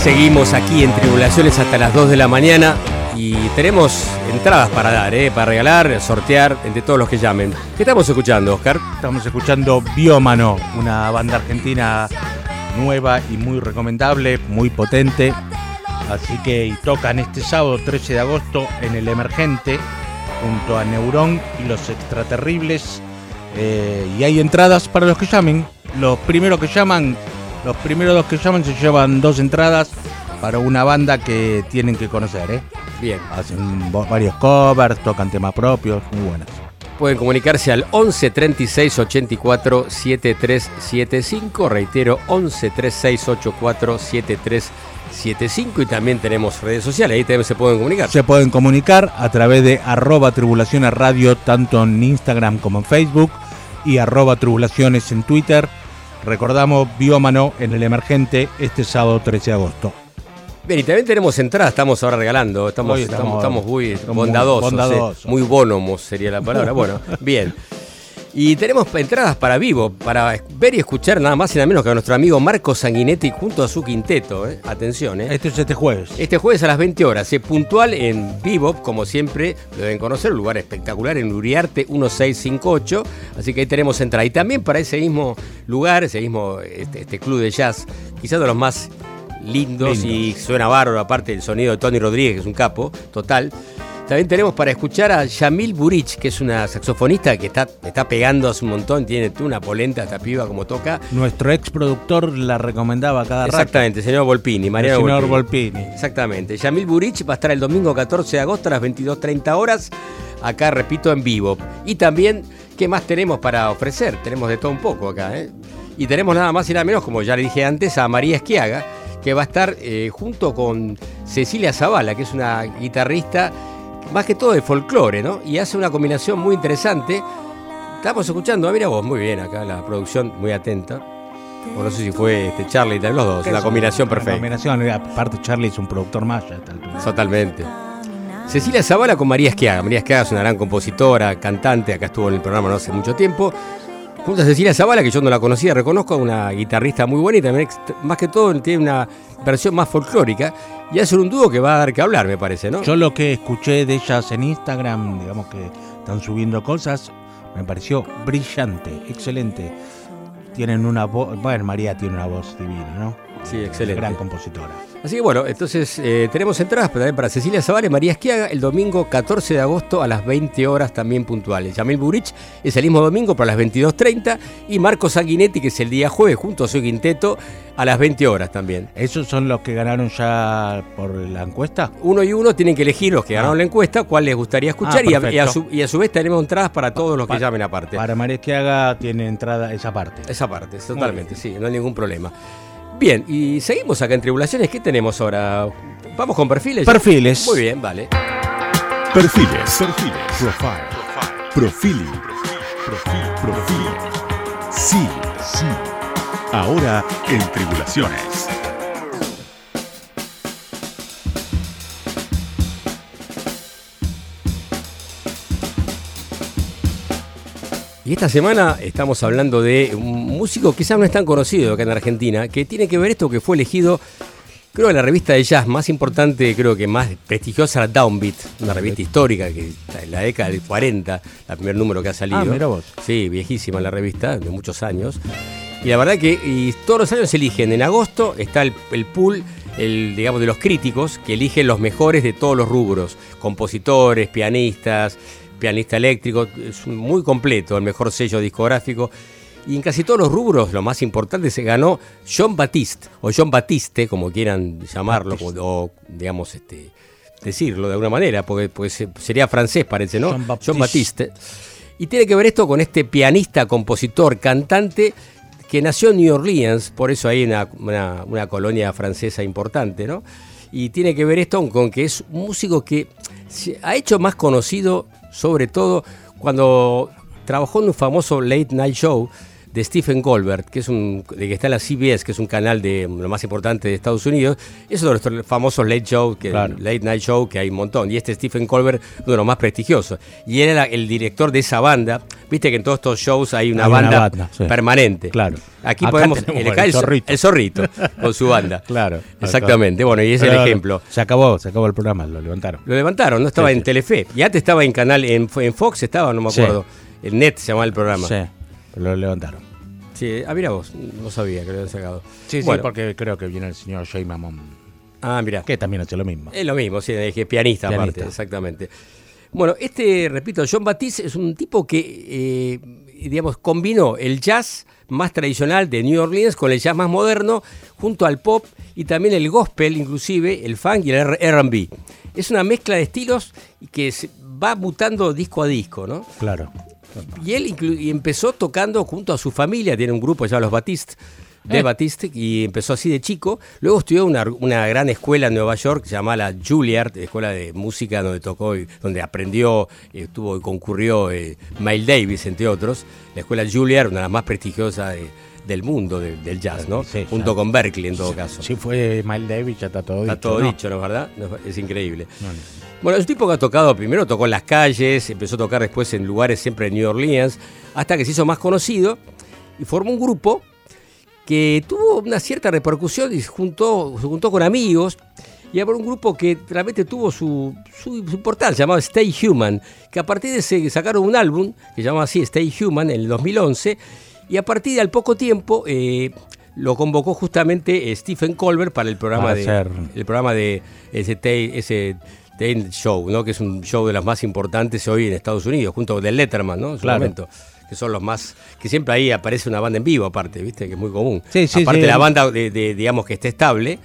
Seguimos aquí en Tribulaciones hasta las 2 de la mañana y tenemos entradas para dar, ¿eh? para regalar, sortear entre todos los que llamen. ¿Qué estamos escuchando, Oscar? Estamos escuchando Biómano, una banda argentina nueva y muy recomendable, muy potente. Así que tocan este sábado 13 de agosto en el Emergente junto a Neurón y los Extraterribles. Eh, y hay entradas para los que llamen. Los primeros que llaman, los primeros dos que llaman se llevan dos entradas para una banda que tienen que conocer. ¿eh? Bien. Hacen varios covers, tocan temas propios, muy buenas. Pueden comunicarse al 11 36 84 7375. Reitero, 11 36 84 7375. Y también tenemos redes sociales, ahí también se pueden comunicar. Se pueden comunicar a través de arroba tribulaciones radio, tanto en Instagram como en Facebook, y arroba tribulaciones en Twitter. Recordamos Biómano en el Emergente este sábado 13 de agosto. Bien, y también tenemos entradas, estamos ahora regalando, estamos, estamos, estamos- muy bondadosos, bondadosos. eh, muy bonomos sería la palabra. Bueno, bien. Y tenemos entradas para vivo, para ver y escuchar nada más y nada menos que a nuestro amigo Marco Sanguinetti junto a su quinteto. eh. Atención, ¿eh? Este es este jueves. Este jueves a las 20 horas, eh, puntual en Vivo, como siempre, lo deben conocer, un lugar espectacular en Uriarte 1658. Así que ahí tenemos entrada. Y también para ese mismo lugar, ese mismo este, este club de jazz, quizás de los más lindos, y suena bárbaro, aparte el sonido de Tony Rodríguez, que es un capo, total. También tenemos para escuchar a Yamil Burich, que es una saxofonista que está, está pegando hace un montón, tiene una polenta esta piba como toca. Nuestro ex productor la recomendaba cada rato. Exactamente, señor Volpini, Mariano El señor Volpini. Volpini. Exactamente. Yamil Burich va a estar el domingo 14 de agosto a las 22.30 horas, acá repito en vivo. Y también, ¿qué más tenemos para ofrecer? Tenemos de todo un poco acá, ¿eh? Y tenemos nada más y nada menos, como ya le dije antes, a María Esquiaga, que va a estar eh, junto con Cecilia Zavala, que es una guitarrista más que todo de folclore, ¿no? Y hace una combinación muy interesante. Estamos escuchando, ah, mira vos, muy bien acá, la producción muy atenta. O no sé si fue este Charlie, los dos, la combinación Una perfecta. combinación, aparte Charlie es un productor más ya a esta altura. Totalmente. Cecilia Zavala con María Esquiaga. María Esquiaga es una gran compositora, cantante, acá estuvo en el programa no hace mucho tiempo. Junto a Cecilia Zavala, que yo no la conocía, reconozco, una guitarrista muy buena y también, más que todo, tiene una versión más folclórica. Y hacen un dúo que va a dar que hablar, me parece, ¿no? Yo lo que escuché de ellas en Instagram, digamos que están subiendo cosas, me pareció brillante, excelente. Tienen una voz, bueno, María tiene una voz divina, ¿no? Sí, excelente. Gran compositora. Así que bueno, entonces eh, tenemos entradas también para Cecilia Zavala y María Esquiaga el domingo 14 de agosto a las 20 horas también puntuales. Yamil Burich es el mismo domingo para las 22.30 y Marco Sanguinetti que es el día jueves junto a su quinteto a las 20 horas también. ¿Esos son los que ganaron ya por la encuesta? Uno y uno tienen que elegir los que ganaron la encuesta cuál les gustaría escuchar Ah, y, a, perfecto. y a su, y a su vez tenemos entradas para todos los que llamen aparte. Para María Esquiaga tiene entrada esa parte. Esa parte, totalmente, sí, no hay ningún problema. Bien, y seguimos acá en Tribulaciones. ¿Qué tenemos ahora? ¿Vamos con perfiles? Perfiles. Muy bien, vale. Perfiles. Perfiles. Profile. Profiling. Profil. Profil. Sí. Sí. Ahora en Tribulaciones. Y esta semana estamos hablando de un músico quizás no es tan conocido acá en Argentina, que tiene que ver esto que fue elegido, creo que la revista de jazz más importante, creo que más prestigiosa, la Downbeat, una revista histórica que está en la década del 40, el primer número que ha salido. Ah, mira vos. Sí, viejísima la revista, de muchos años. Y la verdad que y todos los años se eligen, en agosto está el, el pool, el, digamos, de los críticos, que eligen los mejores de todos los rubros, compositores, pianistas, pianista eléctrico, es muy completo, el mejor sello discográfico. Y en casi todos los rubros, lo más importante, se ganó John Batiste, o John Batiste, como quieran llamarlo, o, o, digamos, este, decirlo de alguna manera, porque pues, sería francés, parece, ¿no? John Baptiste. Batiste. Y tiene que ver esto con este pianista, compositor, cantante que nació en New Orleans, por eso hay una, una- una colonia francesa importante, ¿no? Y tiene que ver esto con que es un músico que se ha hecho más conocido, sobre todo cuando trabajó en un famoso late night show de Stephen Colbert, que es un de que está en la CBS, que es un canal de lo más importante de Estados Unidos. Es uno de los famosos late show, que, Claro. late night show que hay un montón. Y este Stephen Colbert, uno de los más prestigiosos. Y él era el director de esa banda. Viste que en todos estos shows hay una Hay una banda, sí. permanente. Claro. Aquí Acá podemos elegir el zorrito. el zorrito con su banda. Claro. Exactamente. Bueno, y es el ejemplo. Se acabó, se acabó el programa, lo levantaron. Lo levantaron, no estaba Sí, en sí. Telefe. Y antes estaba en canal, en, en Fox estaba, no me acuerdo. El Net se llamaba el programa. Sí, pero lo levantaron. Sí, ah, mira vos, no sabía que lo habían sacado. Sí, Bueno, sí, porque creo que viene el señor Jay Mamón, Ah, mira. que también hace lo mismo. Es lo mismo, sí, es que es pianista, Pianista. aparte, exactamente. Bueno, este, repito, John Batiste es un tipo que, eh, digamos, combinó el jazz más tradicional de New Orleans con el jazz más moderno, junto al pop y también el gospel, inclusive el funk y el R&B. Es una mezcla de estilos que se va mutando disco a disco, ¿no? Claro. Y él y empezó tocando junto a su familia, tiene un grupo llamado Los Batiste, de Eh. Batiste, y empezó así de chico. Luego estudió una, una gran escuela en Nueva York, llamada la Juilliard, escuela de música donde tocó, y donde aprendió, estuvo y concurrió eh, Miles Davis, entre otros. La escuela Juilliard, una de las más prestigiosas de- del mundo de- del jazz, ¿no? Sí, Junto ya. con Berkeley, en todo caso. Si fue Miles Davis, ya está todo Está dicho. todo ¿no? dicho, ¿no es verdad? Es increíble. No, no. Bueno, es un tipo que ha tocado, primero tocó en las calles, empezó a tocar después en lugares siempre en New Orleans, hasta que se hizo más conocido y formó un grupo que tuvo una cierta repercusión y se juntó, se juntó con amigos y abrió un grupo que realmente tuvo su, su- su importancia, llamado Stay Human, que a partir de ese sacaron un álbum que se llamaba así Stay Human en el 2011 y a partir de al poco tiempo eh, lo convocó justamente eh, Stephen Colbert para el programa Para de el programa de ese, ese Show, ¿no? Que es un show de los más importantes hoy en Estados Unidos, junto con el Letterman, ¿no? En su Claro. momento. Que son los más. Que siempre ahí aparece una banda en vivo, aparte, ¿viste? Que es muy común. Sí, sí, aparte sí. la banda, de, de- digamos, que esté estable.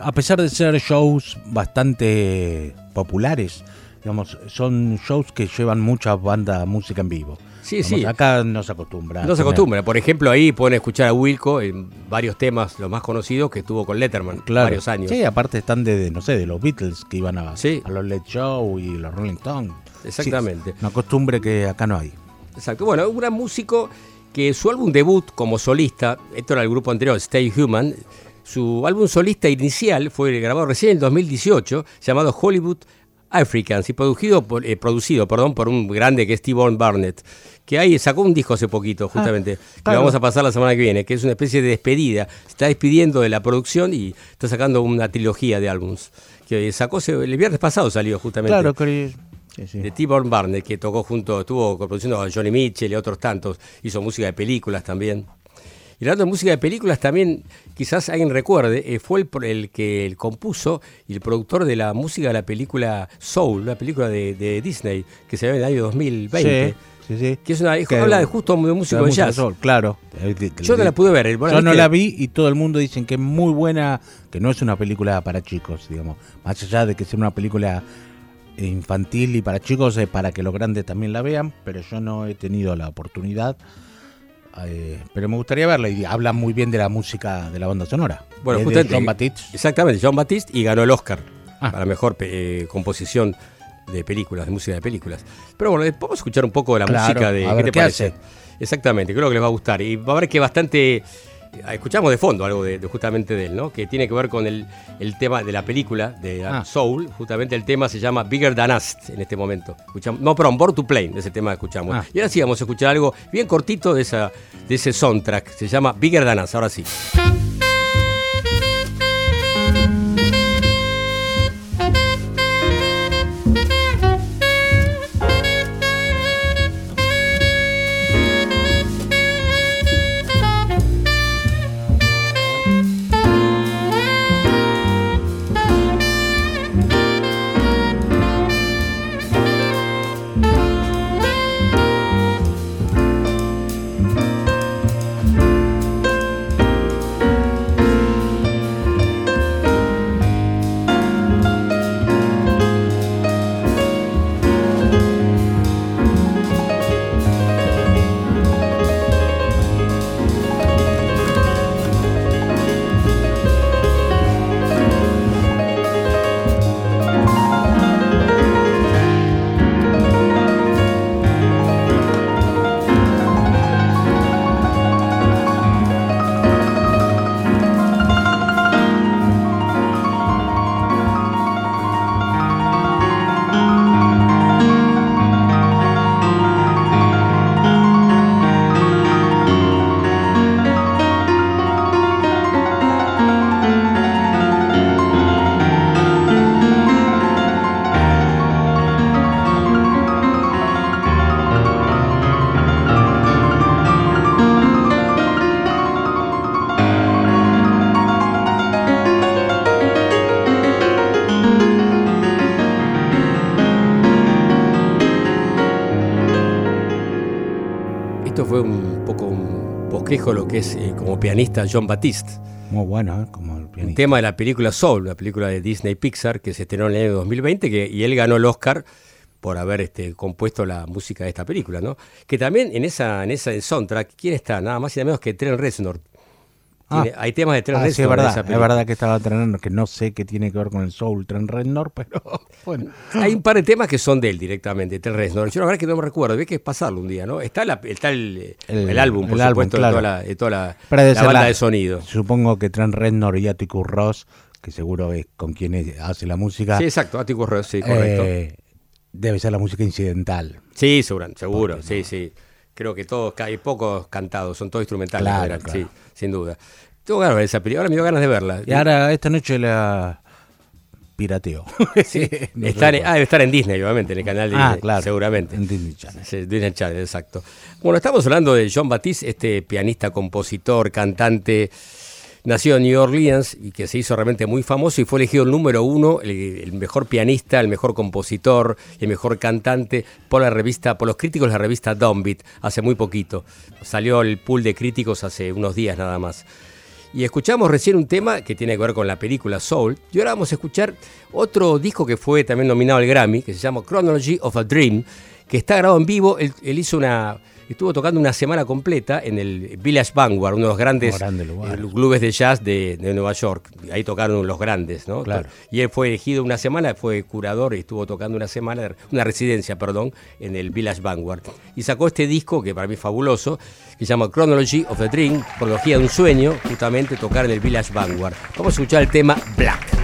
A pesar de ser shows bastante populares, digamos, son shows que llevan mucha banda música en vivo. Sí, sí. Acá no se acostumbra. No se acostumbra. Por ejemplo, ahí pueden escuchar a Wilco en varios temas, los más conocidos, que estuvo con Letterman Claro. varios años. Sí, aparte están de, no sé, de los Beatles que iban a, a los Led Show y los Rolling Stones. Exactamente. Sí, una costumbre que acá no hay. Exacto. Bueno, un gran músico que su álbum debut como solista, esto era el grupo anterior, Stay Human, su álbum solista inicial fue grabado recién en 2018, llamado Hollywood Africans, y producido por, eh, producido perdón, por un grande que es T-Bone Barnett, que ahí sacó un disco hace poquito, justamente, que claro. lo vamos a pasar la semana que viene, que es una especie de despedida. Se está despidiendo de la producción y está sacando una trilogía de álbums. Que sacó el viernes pasado salió justamente Claro, que- sí, sí. de T-Bone Barnett, que tocó junto, estuvo produciendo a Johnny Mitchell y otros tantos, hizo música de películas también. Y hablando de música de películas, también quizás alguien recuerde, eh, fue el, el que el compuso y el productor de la música de la película Soul, una película de, de Disney que se ve en el año 2020. Sí, sí, sí. Que es una, Que- habla de justo de músico de jazz. soul, claro. Yo no la pude ver, ¿vos la Yo no la vi y todo el mundo dicen que es muy buena, que no es una película para chicos, digamos. Más allá de que sea una película infantil y para chicos, es para que los grandes también la vean, pero yo no he tenido la oportunidad. Eh, pero me gustaría verla y habla muy bien de la música de la banda sonora. Bueno, Es de justamente, John Batiste. Exactamente, John Batiste y ganó el Oscar Ah. para mejor eh, composición de películas, de música de películas. Pero bueno, eh, podemos escuchar un poco de la Claro, música de a ¿qué ver te qué parece? hace. Exactamente, creo que les va a gustar. Y va a ver que bastante. Eh, Escuchamos de fondo algo de, de justamente de él, ¿no? Que tiene que ver con el, el tema de la película de Ah. Soul. Justamente el tema se llama Bigger Than Us en este momento. Escuchamos, no, perdón, Born to Play, de ese tema que escuchamos. Ah. Y ahora sí vamos a escuchar algo bien cortito de, esa, de ese soundtrack. Se llama Bigger Than Us, ahora sí. Un bosquejo lo que es eh, como pianista John Batiste. Muy bueno, ¿eh? como el Un pianista. tema de la película Soul, una película de Disney Pixar que se estrenó en el año 2020 que, y él ganó el Oscar por haber este, compuesto la música de esta película, ¿no? Que también en esa en esa soundtrack, ¿quién está? Nada más y nada menos que Trent Reznor. Tiene- hay temas de Trent Ah, sí, es verdad, es que estaba entrenando, que no sé qué tiene que ver con el soul Tren Reznor, pero bueno. Hay un par de temas que son de él directamente, Trent Reznor. Yo la verdad es que no me recuerdo, hay que pasarlo un día, ¿no? Está, la- está el, el, El- álbum, por el álbum, supuesto, claro. de toda la, de toda la- la banda la- de sonido. Supongo que Trent Reznor y Atticus Ross, que seguro es con quien es- hace la música. Sí, exacto, Atticus Ross, sí, correcto. eh, debe ser la música incidental. Sí, seguro, seguro, sí, sí. Creo que todos, hay pocos cantados, son todos instrumentales, en Claro, general, claro. sí, sin duda. Tengo ganas de ver esa película, ahora me dio ganas de verla. Y ahora esta noche la pirateo. Sí, No ah, debe estar en Disney, obviamente, en el canal de Ah, Disney, claro, seguramente. en Disney Channel. Sí, Disney Channel, exacto. Bueno, estamos hablando de John Batiste, este pianista, compositor, cantante, nació en New Orleans y que se hizo realmente muy famoso y fue elegido el número uno, el, mejor pianista, el mejor compositor el mejor cantante por la revista, por los críticos de la revista Downbeat hace muy poquito. Salió el pool de críticos hace unos días nada más. Y escuchamos recién un tema que tiene que ver con la película Soul. Y ahora vamos a escuchar otro disco que fue también nominado al Grammy, que se llama Chronology of a Dream, que está grabado en vivo. Él hizo una. Estuvo tocando una semana completa en el Village Vanguard, uno de los grandes Grande lugar. eh, clubes de jazz de, de Nueva York. Ahí tocaron los grandes, ¿no? Claro. Y él fue elegido una semana, fue curador y estuvo tocando una semana, una residencia, perdón, en el Village Vanguard. Y sacó este disco, que para mí es fabuloso, que se llama Chronology of a Dream, cronología de un sueño, justamente tocar en el Village Vanguard. Vamos a escuchar el tema Black.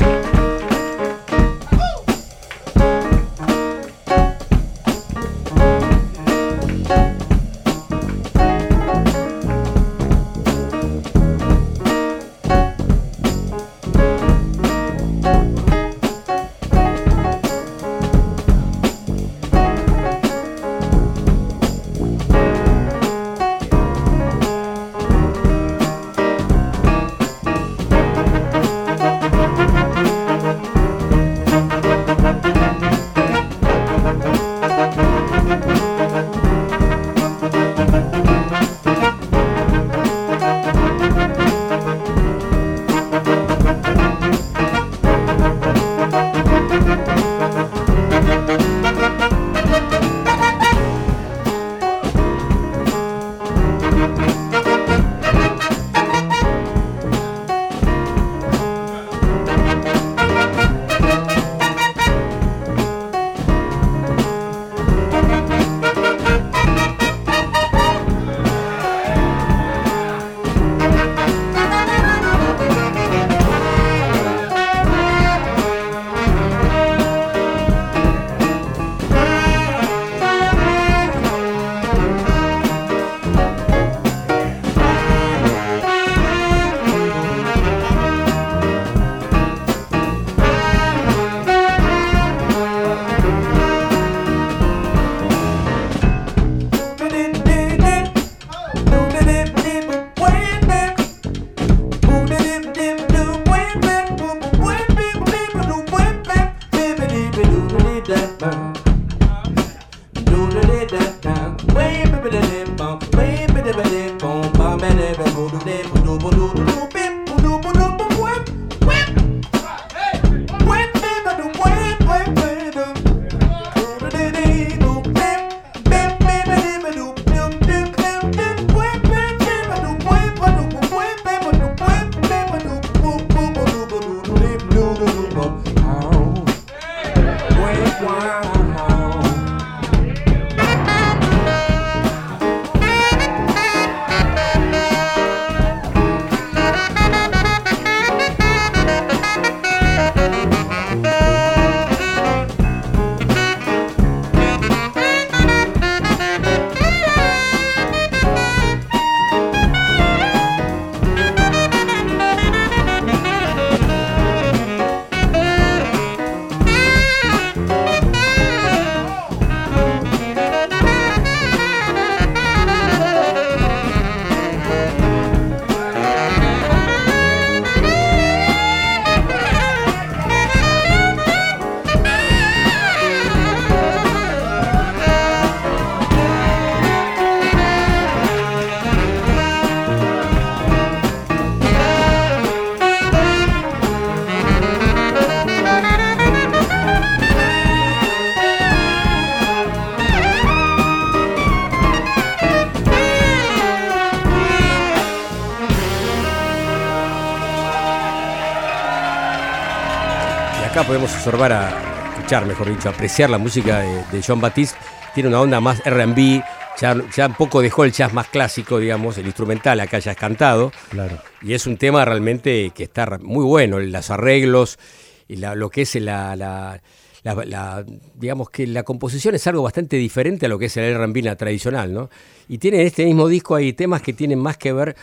Podemos observar, a, escuchar, mejor dicho, apreciar la música de, de John Batiste. Tiene una onda más RB, ya, ya un poco dejó el jazz más clásico, digamos, el instrumental, acá ya es cantado. Claro. Y es un tema realmente que está muy bueno, los arreglos y la- lo que es la, la- la- la- digamos que la composición es algo bastante diferente a lo que es el R&B la tradicional, ¿no? Y tiene en este mismo disco hay temas que tienen más que ver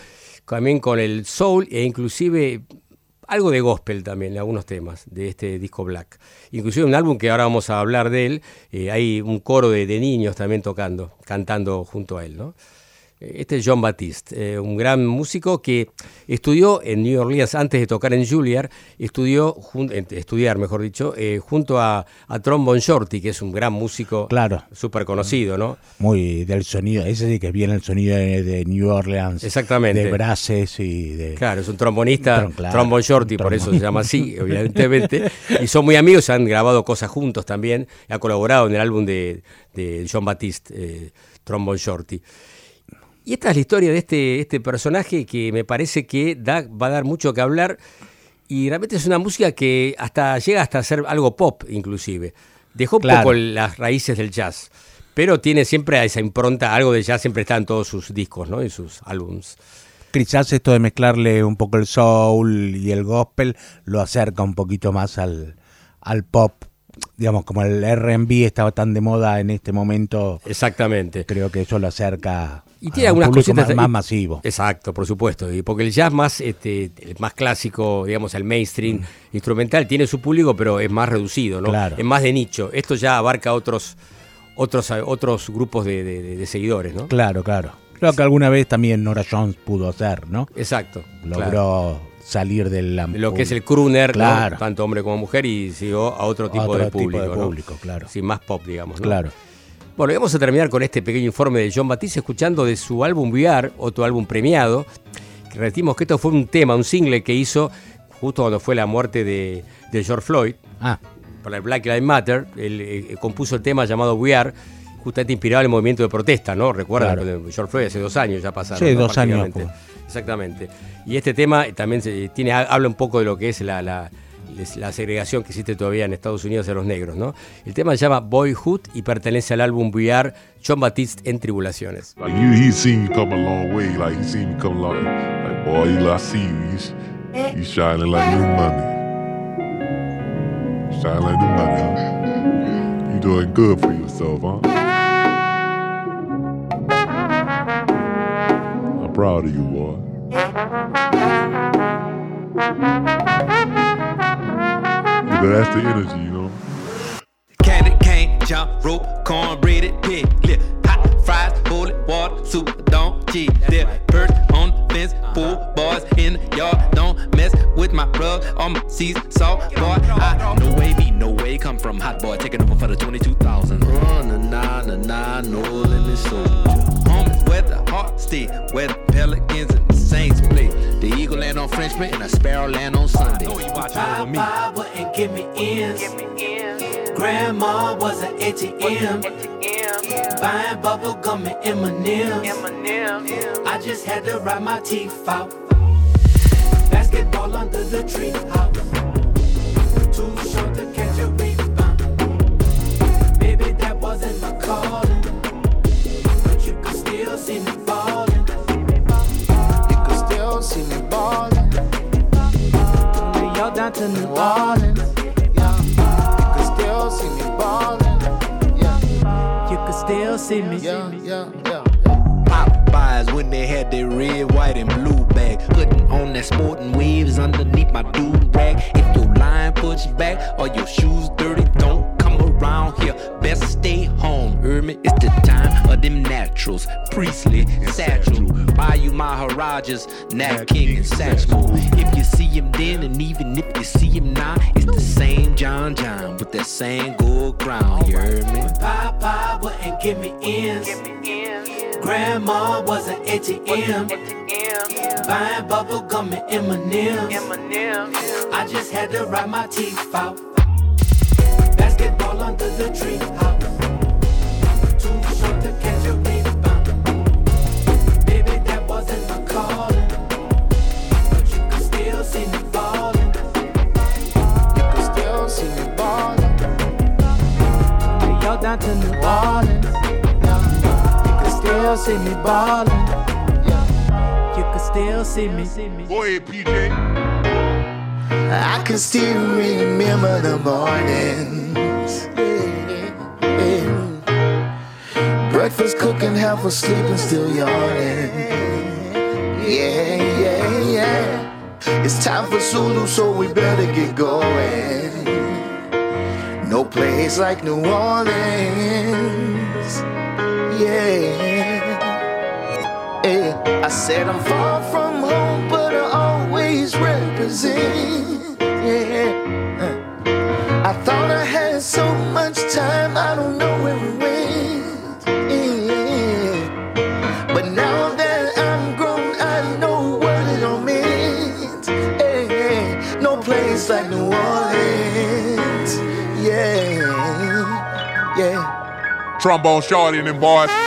también con el soul e inclusive algo de gospel también en algunos temas de este disco Black. Inclusive un álbum que ahora vamos a hablar de él, eh, hay un coro de, de niños también tocando, cantando junto a él, ¿no? Este es John Batiste, eh, un gran músico que estudió en New Orleans antes de tocar en Juilliard, estudió, jun- estudiar mejor dicho, eh, junto a, a Trombone Shorty, que es un gran músico Claro. súper conocido, ¿no? Muy del sonido, ese sí que viene el sonido de, de New Orleans. Exactamente. De brases y de... Claro, es un trombonista, Trom- claro, Trombone Shorty, por eso se llama así, evidentemente. Y son muy amigos, han grabado cosas juntos también. Ha colaborado en el álbum de, de John Batiste, eh, Trombone Shorty. Y esta es la historia de este, este personaje que me parece que da, va a dar mucho que hablar. Y realmente es una música que hasta llega hasta ser algo pop, inclusive. Dejó un Claro. poco las raíces del jazz. Pero tiene siempre esa impronta, algo de jazz siempre está en todos sus discos, ¿no? En sus álbums. Quizás esto de mezclarle un poco el soul y el gospel lo acerca un poquito más al, al pop. Digamos, como el R&B estaba tan de moda en este momento. Exactamente. Creo que eso lo acerca Y tiene a un algunas cositas más, más masivo. Exacto, por supuesto. Y porque el jazz más, este, más clásico, digamos, el mainstream instrumental, tiene su público, pero es más reducido, ¿no? Mm. Claro. Es más de nicho. Esto ya abarca otros, otros, otros grupos de, de- de- de seguidores, ¿no? Claro, claro. Creo que alguna vez también Nora Jones pudo hacer, ¿no? Exacto. Logró claro. Salir del De Lo que es el crooner, tanto hombre como mujer, y siguió a otro tipo Otro de tipo público. ¿no? claro. Sí, más pop, digamos. ¿no? Claro. Bueno, y vamos a terminar con este pequeño informe de John Batiste, escuchando de su álbum VR, otro álbum premiado. Repetimos que esto fue un tema, un single que hizo justo cuando fue la muerte de, de George Floyd. Ah. Para el Black Lives Matter, él eh, compuso el tema llamado We Are, justamente inspirado en el movimiento de protesta, ¿no? Recuerda Claro. George Floyd hace dos años ya pasaron. Sí, ¿no? dos años. Exactamente. Y este tema también se- tiene, habla un poco de lo que es la, la- la segregación que existe todavía en Estados Unidos de los negros, ¿no? El tema se llama Boyhood y pertenece al álbum Are, John Batiste en Tribulaciones. You doing good for yourself, huh? Proud of you, boy. Yeah, but that's the energy, you know. Candy cane, jump rope, cornbreaded pig, lip, hot fries, holy water, super don't cheat. There, perch on the fence, pool boys in the yard. Don't mess with my rug or my season salt boy. I no way me, no way come from hot boy, taking over for the 22,000. Run a nine, a nine, no limit soldier. Home is where the heart stay, where the pelicans and the saints play. The eagle land on Frenchman and a sparrow land on Sunday. Papa wouldn't give me ends. Grandma was an ATM. Buying bubble gum and M&M's. I just had to ride my teeth out. Basketball under the tree house. Still see me falling. You could still see me balling. From New York down to New Orleans. Yeah. You could still see me balling. Yeah. You could still see me. Yeah, yeah, yeah. Popeyes when they had their red, white, and blue bag. Putting on that sporting waves underneath Maharajas, Nat King, and Satchmo. If you see him then, and even if you see him now, it's the same John John with that same gold crown. You heard me? Papa wouldn't give me ends. Grandma was an ATM. Buying bubble gum and M&M's. I just had to ride my teeth out. Basketball under the tree house. Down to New Orleans. Yeah. You could still see me balling. Yeah. You could still see me. Go ahead, PJ. I can still remember the mornings. Yeah, yeah. Breakfast cooking, half asleep and still yawning. Yeah, yeah, yeah. It's time for Zulu, so we better get going. No place like New Orleans. Yeah. I said I'm far from home, but I always represent. Yeah. Uh. I thought I had so much Trombone shorty and them boys.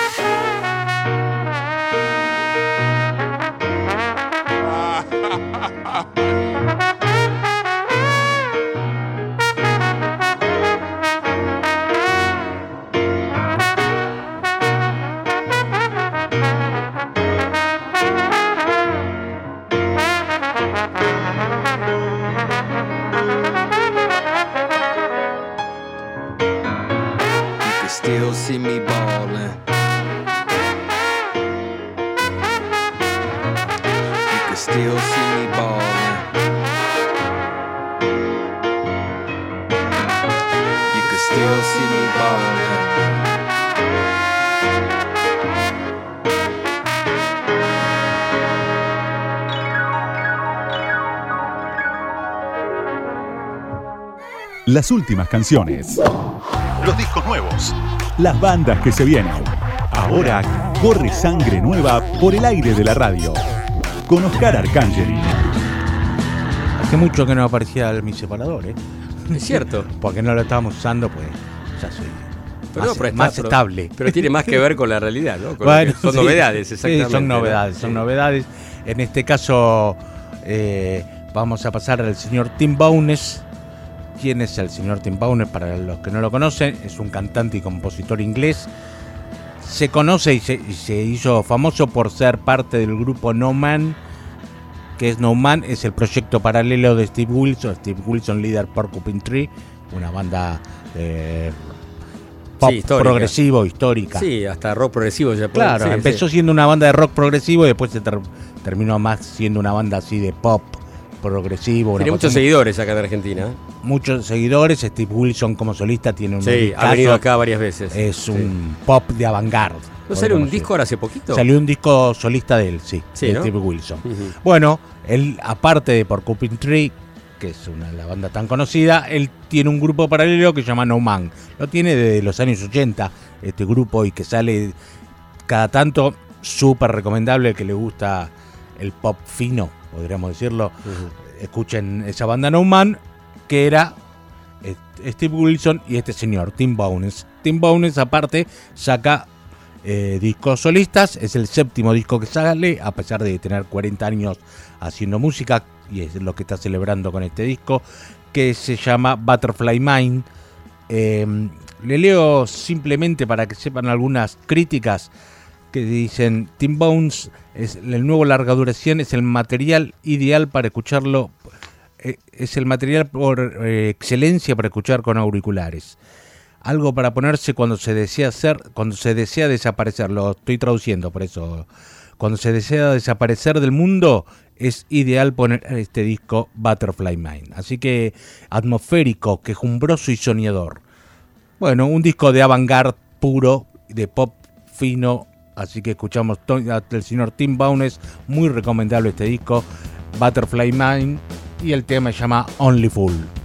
Las últimas canciones. Los discos nuevos. Las bandas que se vienen. Ahora corre sangre nueva por el aire de la radio. Con Oscar Arcangeli. Hace mucho que no aparecía mi separador, ¿eh? Es cierto. Porque no lo estábamos usando, pues ya soy Pero no, más, pero está- más pero- estable. pero tiene más que ver con la realidad, ¿no? Con Bueno, son sí. novedades, Sí, exactamente. son ¿no? novedades, son Sí. novedades. En este caso, eh, vamos a pasar al señor Tim Bowness. ¿Quién es el señor Tim Bowness? Para los que no lo conocen, es un cantante y compositor inglés. Se conoce y se, y se hizo famoso por ser parte del grupo No Man, que es No Man, es el proyecto paralelo de Steve Wilson, Steve Wilson, líder Porcupine Tree, una banda eh, pop Sí, histórica. progresivo, histórica. Sí, hasta rock progresivo ya Claro, sí, empezó sí. siendo una banda de rock progresivo y después se ter- terminó más siendo una banda así de pop progresivo. una Tiene muchos seguidores acá en Argentina. ¿eh? Muchos seguidores. Steve Wilson como solista tiene un Sí, ha venido acá varias veces. Es un pop de avant-garde. ¿No salió un disco ahora hace poquito? Salió un disco solista de él, sí, Sí, de ¿no? Steve Wilson. Bueno, él, aparte de Porcupine Tree, que es una la banda tan conocida, él tiene un grupo paralelo que se llama No Man. Lo tiene desde los años 80, este grupo, y que sale cada tanto, súper recomendable, que le gusta el pop fino, podríamos decirlo. Escuchen esa banda No Man, que era eh, Steve Wilson y este señor, Tim Bowness. Tim Bowness, aparte, saca eh, discos solistas, es el séptimo disco que sale, a pesar de tener 40 años haciendo música, y es lo que está celebrando con este disco, que se llama Butterfly Mind. Eh, le leo simplemente para que sepan algunas críticas que dicen Tim Bones es el nuevo larga duración es el material ideal para escucharlo eh, es el material por eh, excelencia para escuchar con auriculares algo para ponerse cuando se desea hacer cuando se desea desaparecer lo estoy traduciendo por eso cuando se desea desaparecer del mundo es ideal poner este disco Butterfly Mind así que atmosférico quejumbroso y soñador bueno, un disco de avant-garde puro, de pop fino. Así que escuchamos al señor Tim Bowness. Muy recomendable este disco, Butterfly Mind. Y el tema se llama Only Fool.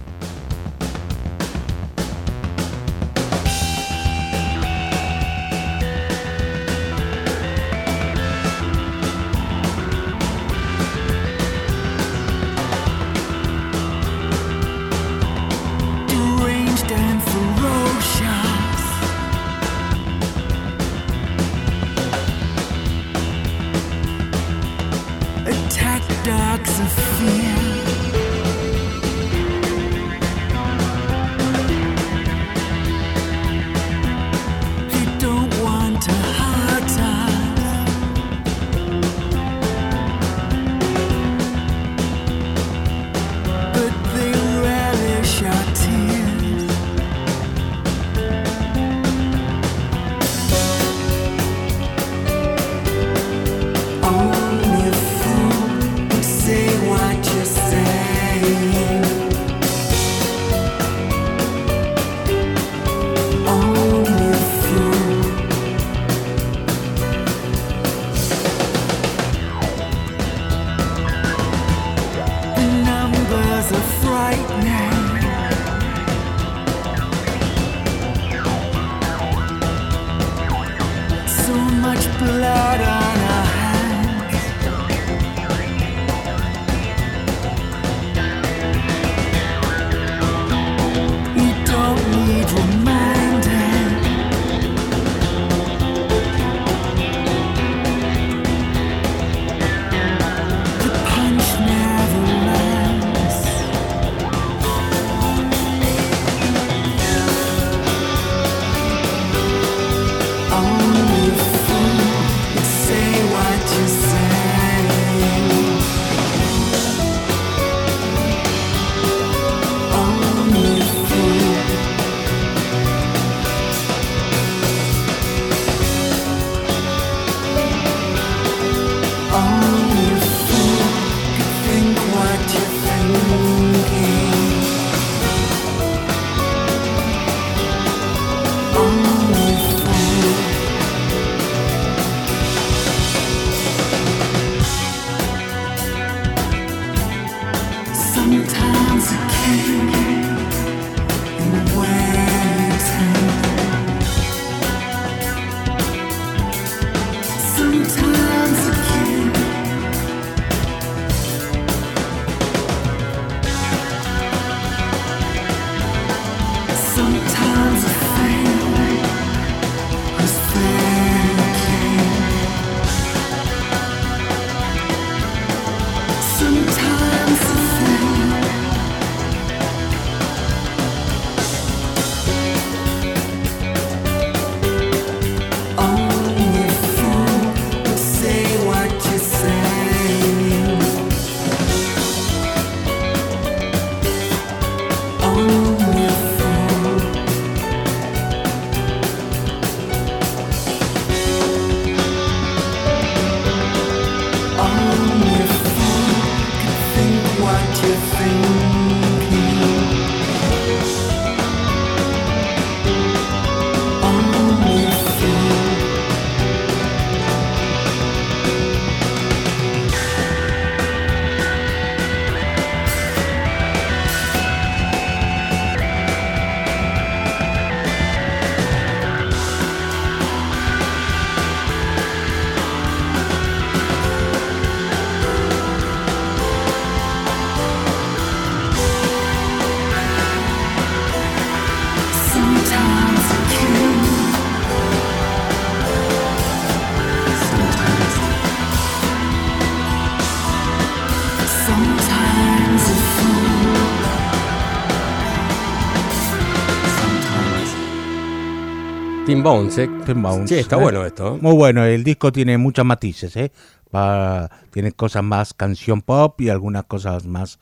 Tim Bones, ¿eh? Tim Bones, Sí, está ¿eh? bueno esto. ¿eh? Muy bueno, el disco tiene muchos matices, ¿eh? Va- tiene cosas más canción pop y algunas cosas más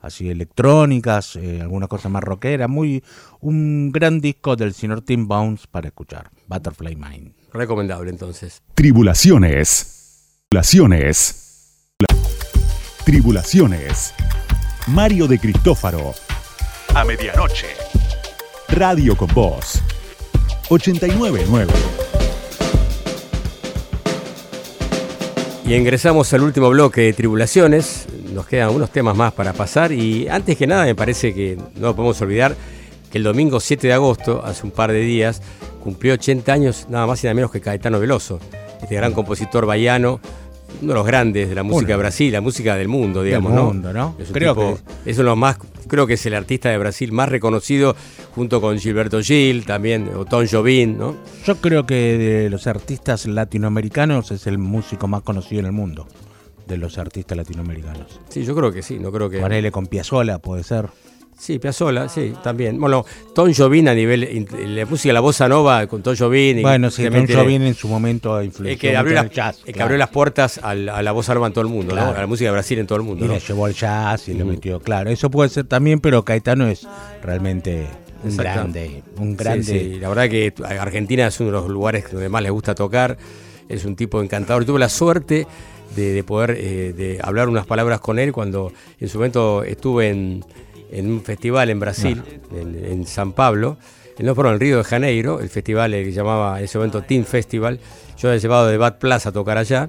así electrónicas, eh, algunas cosas más rockeras. Muy, un gran disco del señor Tim Bones para escuchar, Butterfly Mind. Recomendable entonces. Tribulaciones. Tribulaciones. Tribulaciones. Mario de Cristófaro. A medianoche. Radio con Voz. 899. Y ingresamos al último bloque de Tribulaciones. Nos quedan unos temas más para pasar. Y antes que nada, me parece que no podemos olvidar que el domingo 7 de agosto, hace un par de días, cumplió 80 años, nada más y nada menos que Caetano Veloso, este gran compositor baiano, uno de los grandes de la música de Brasil, la música del mundo, digamos, Del ¿no? mundo, ¿no? Es un Creo tipo- es uno de los más, creo que es el artista de Brasil más reconocido, junto con Gilberto Gil, también, o Tom Jobim, ¿no? Yo creo que de los artistas latinoamericanos es el músico más conocido en el mundo. De los artistas latinoamericanos. Sí, yo creo que sí, no creo que. Ponele con Piazzolla, puede ser. Sí, Piazzolla, sí, también. Bueno, Tom Jobim a nivel, la música, la bossa nova con Tom Jobim. y Bueno, sí, Tom Jobim en su momento influyó El que, abrió las, el jazz, que claro. abrió las puertas a la bossa nova en todo el mundo, ¿no? A la música de Brasil en todo el mundo. Y ¿no? le llevó al jazz y le metió, claro. Eso puede ser también, pero Caetano es realmente un grande. Un Sí, grande. sí, la verdad que Argentina es uno de los lugares donde más le gusta tocar. Es un tipo encantador. Tuve la suerte de, de poder eh, de hablar unas palabras con él cuando en su momento estuve en, en un festival en Brasil, en, en San Pablo. eh, No, perdón, en Río de Janeiro, el festival eh, que llamaba en ese momento Team Festival. Yo había llevado de Bad Plaza a tocar allá.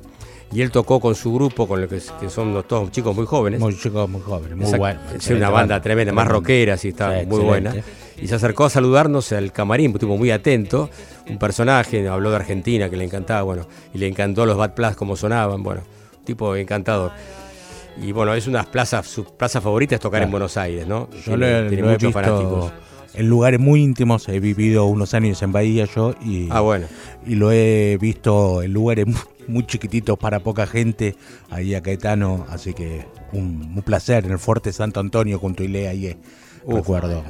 Y él tocó con su grupo, con lo que, que son todos chicos muy jóvenes. Muy chicos, muy jóvenes, muy Exacto. bueno. Es una banda tremenda, más rockera, sí, está Sí, muy excelente. buena. Y se acercó a saludarnos al camarín, estuvo muy atento. Un personaje, habló de Argentina, que le encantaba, bueno, y le encantó los Bad Plus, como sonaban, bueno, tipo encantador. Y bueno, es una plaza, su plaza favorita es tocar en. Buenos Aires, ¿no? Yo Tiene- lo, tiene lo he muchos visto fanáticos. en lugares muy íntimos. He vivido unos años en Bahía yo y, Ah, bueno. y lo he visto en lugares muy, muy chiquititos para poca gente, ahí a Caetano. Así que un, un placer en el Fuerte Santo Antonio junto a Ilea ahí. Uf, recuerdo.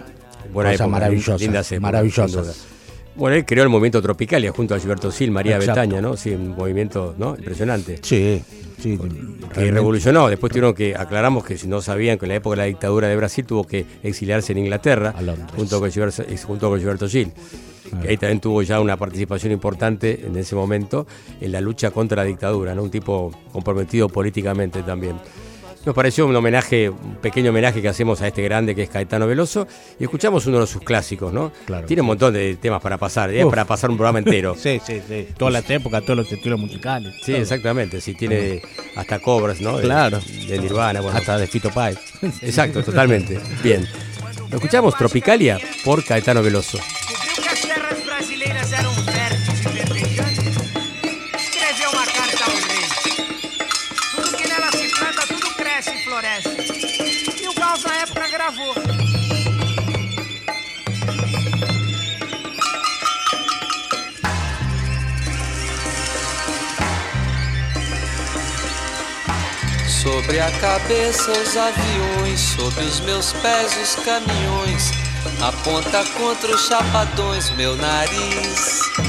Buena Cosas época, maravillosas. lindas épocas, maravillosas. Bueno, él creó el movimiento Tropicalia junto a Gilberto Sil, María Exacto. Betaña, ¿no? Sí, un movimiento ¿no? impresionante. Sí, sí. que revolucionó. Después tuvieron que, aclaramos que si no sabían que en la época de la dictadura de Brasil tuvo que exiliarse en Inglaterra, junto con Gilberto, eh, junto con Gilberto Gil. Ah. Que ahí también tuvo ya una participación importante en ese momento en la lucha contra la dictadura, ¿no? Un tipo comprometido políticamente también. Nos pareció un homenaje, un pequeño homenaje que hacemos a este grande que es Caetano Veloso y escuchamos uno de sus clásicos, ¿no? Claro. Tiene un montón de temas para pasar, ¿eh? Uf. para pasar un programa entero. Sí, sí, sí. Todas las épocas, todos los estilos musicales. Sí, todo. exactamente. Sí, tiene hasta cobras, ¿no? De- Claro. De, Nirvana, bueno. Hasta de Fito Páez. Exacto, totalmente. Bien. Lo escuchamos Tropicalia por Caetano Veloso. Descobriu que as terras brasileiras eram férteis gravou. Sobre a cabeça os aviões, sobre os meus pés os caminhões. Aponta contra os chapadões meu nariz.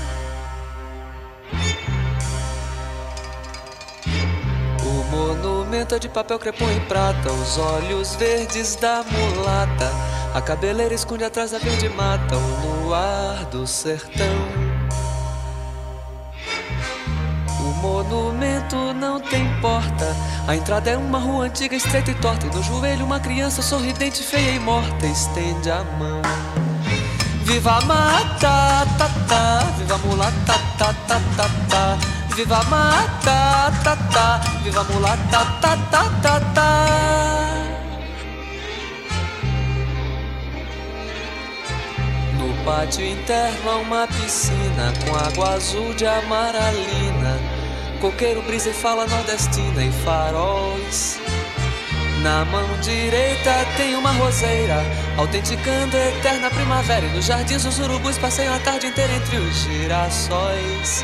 Monumento é de papel crepom e prata, os olhos verdes da mulata. A cabeleira esconde atrás da verde mata, o luar do sertão. O monumento não tem porta. A entrada é uma rua antiga, estreita e torta. E no joelho, uma criança sorridente, feia e morta, estende a mão. Viva a mata, tá, tá. Viva a mulata, tá, tá, tá, tá. Viva mata, tá, tá. Viva mulata, tá, tá, tá, tá. No pátio interno há uma piscina com água azul de amaralina. Coqueiro brisa e fala nordestina e faróis. Na mão direita tem uma roseira, autenticando a eterna primavera. E nos jardins os urubus passeiam a tarde inteira entre os girassóis.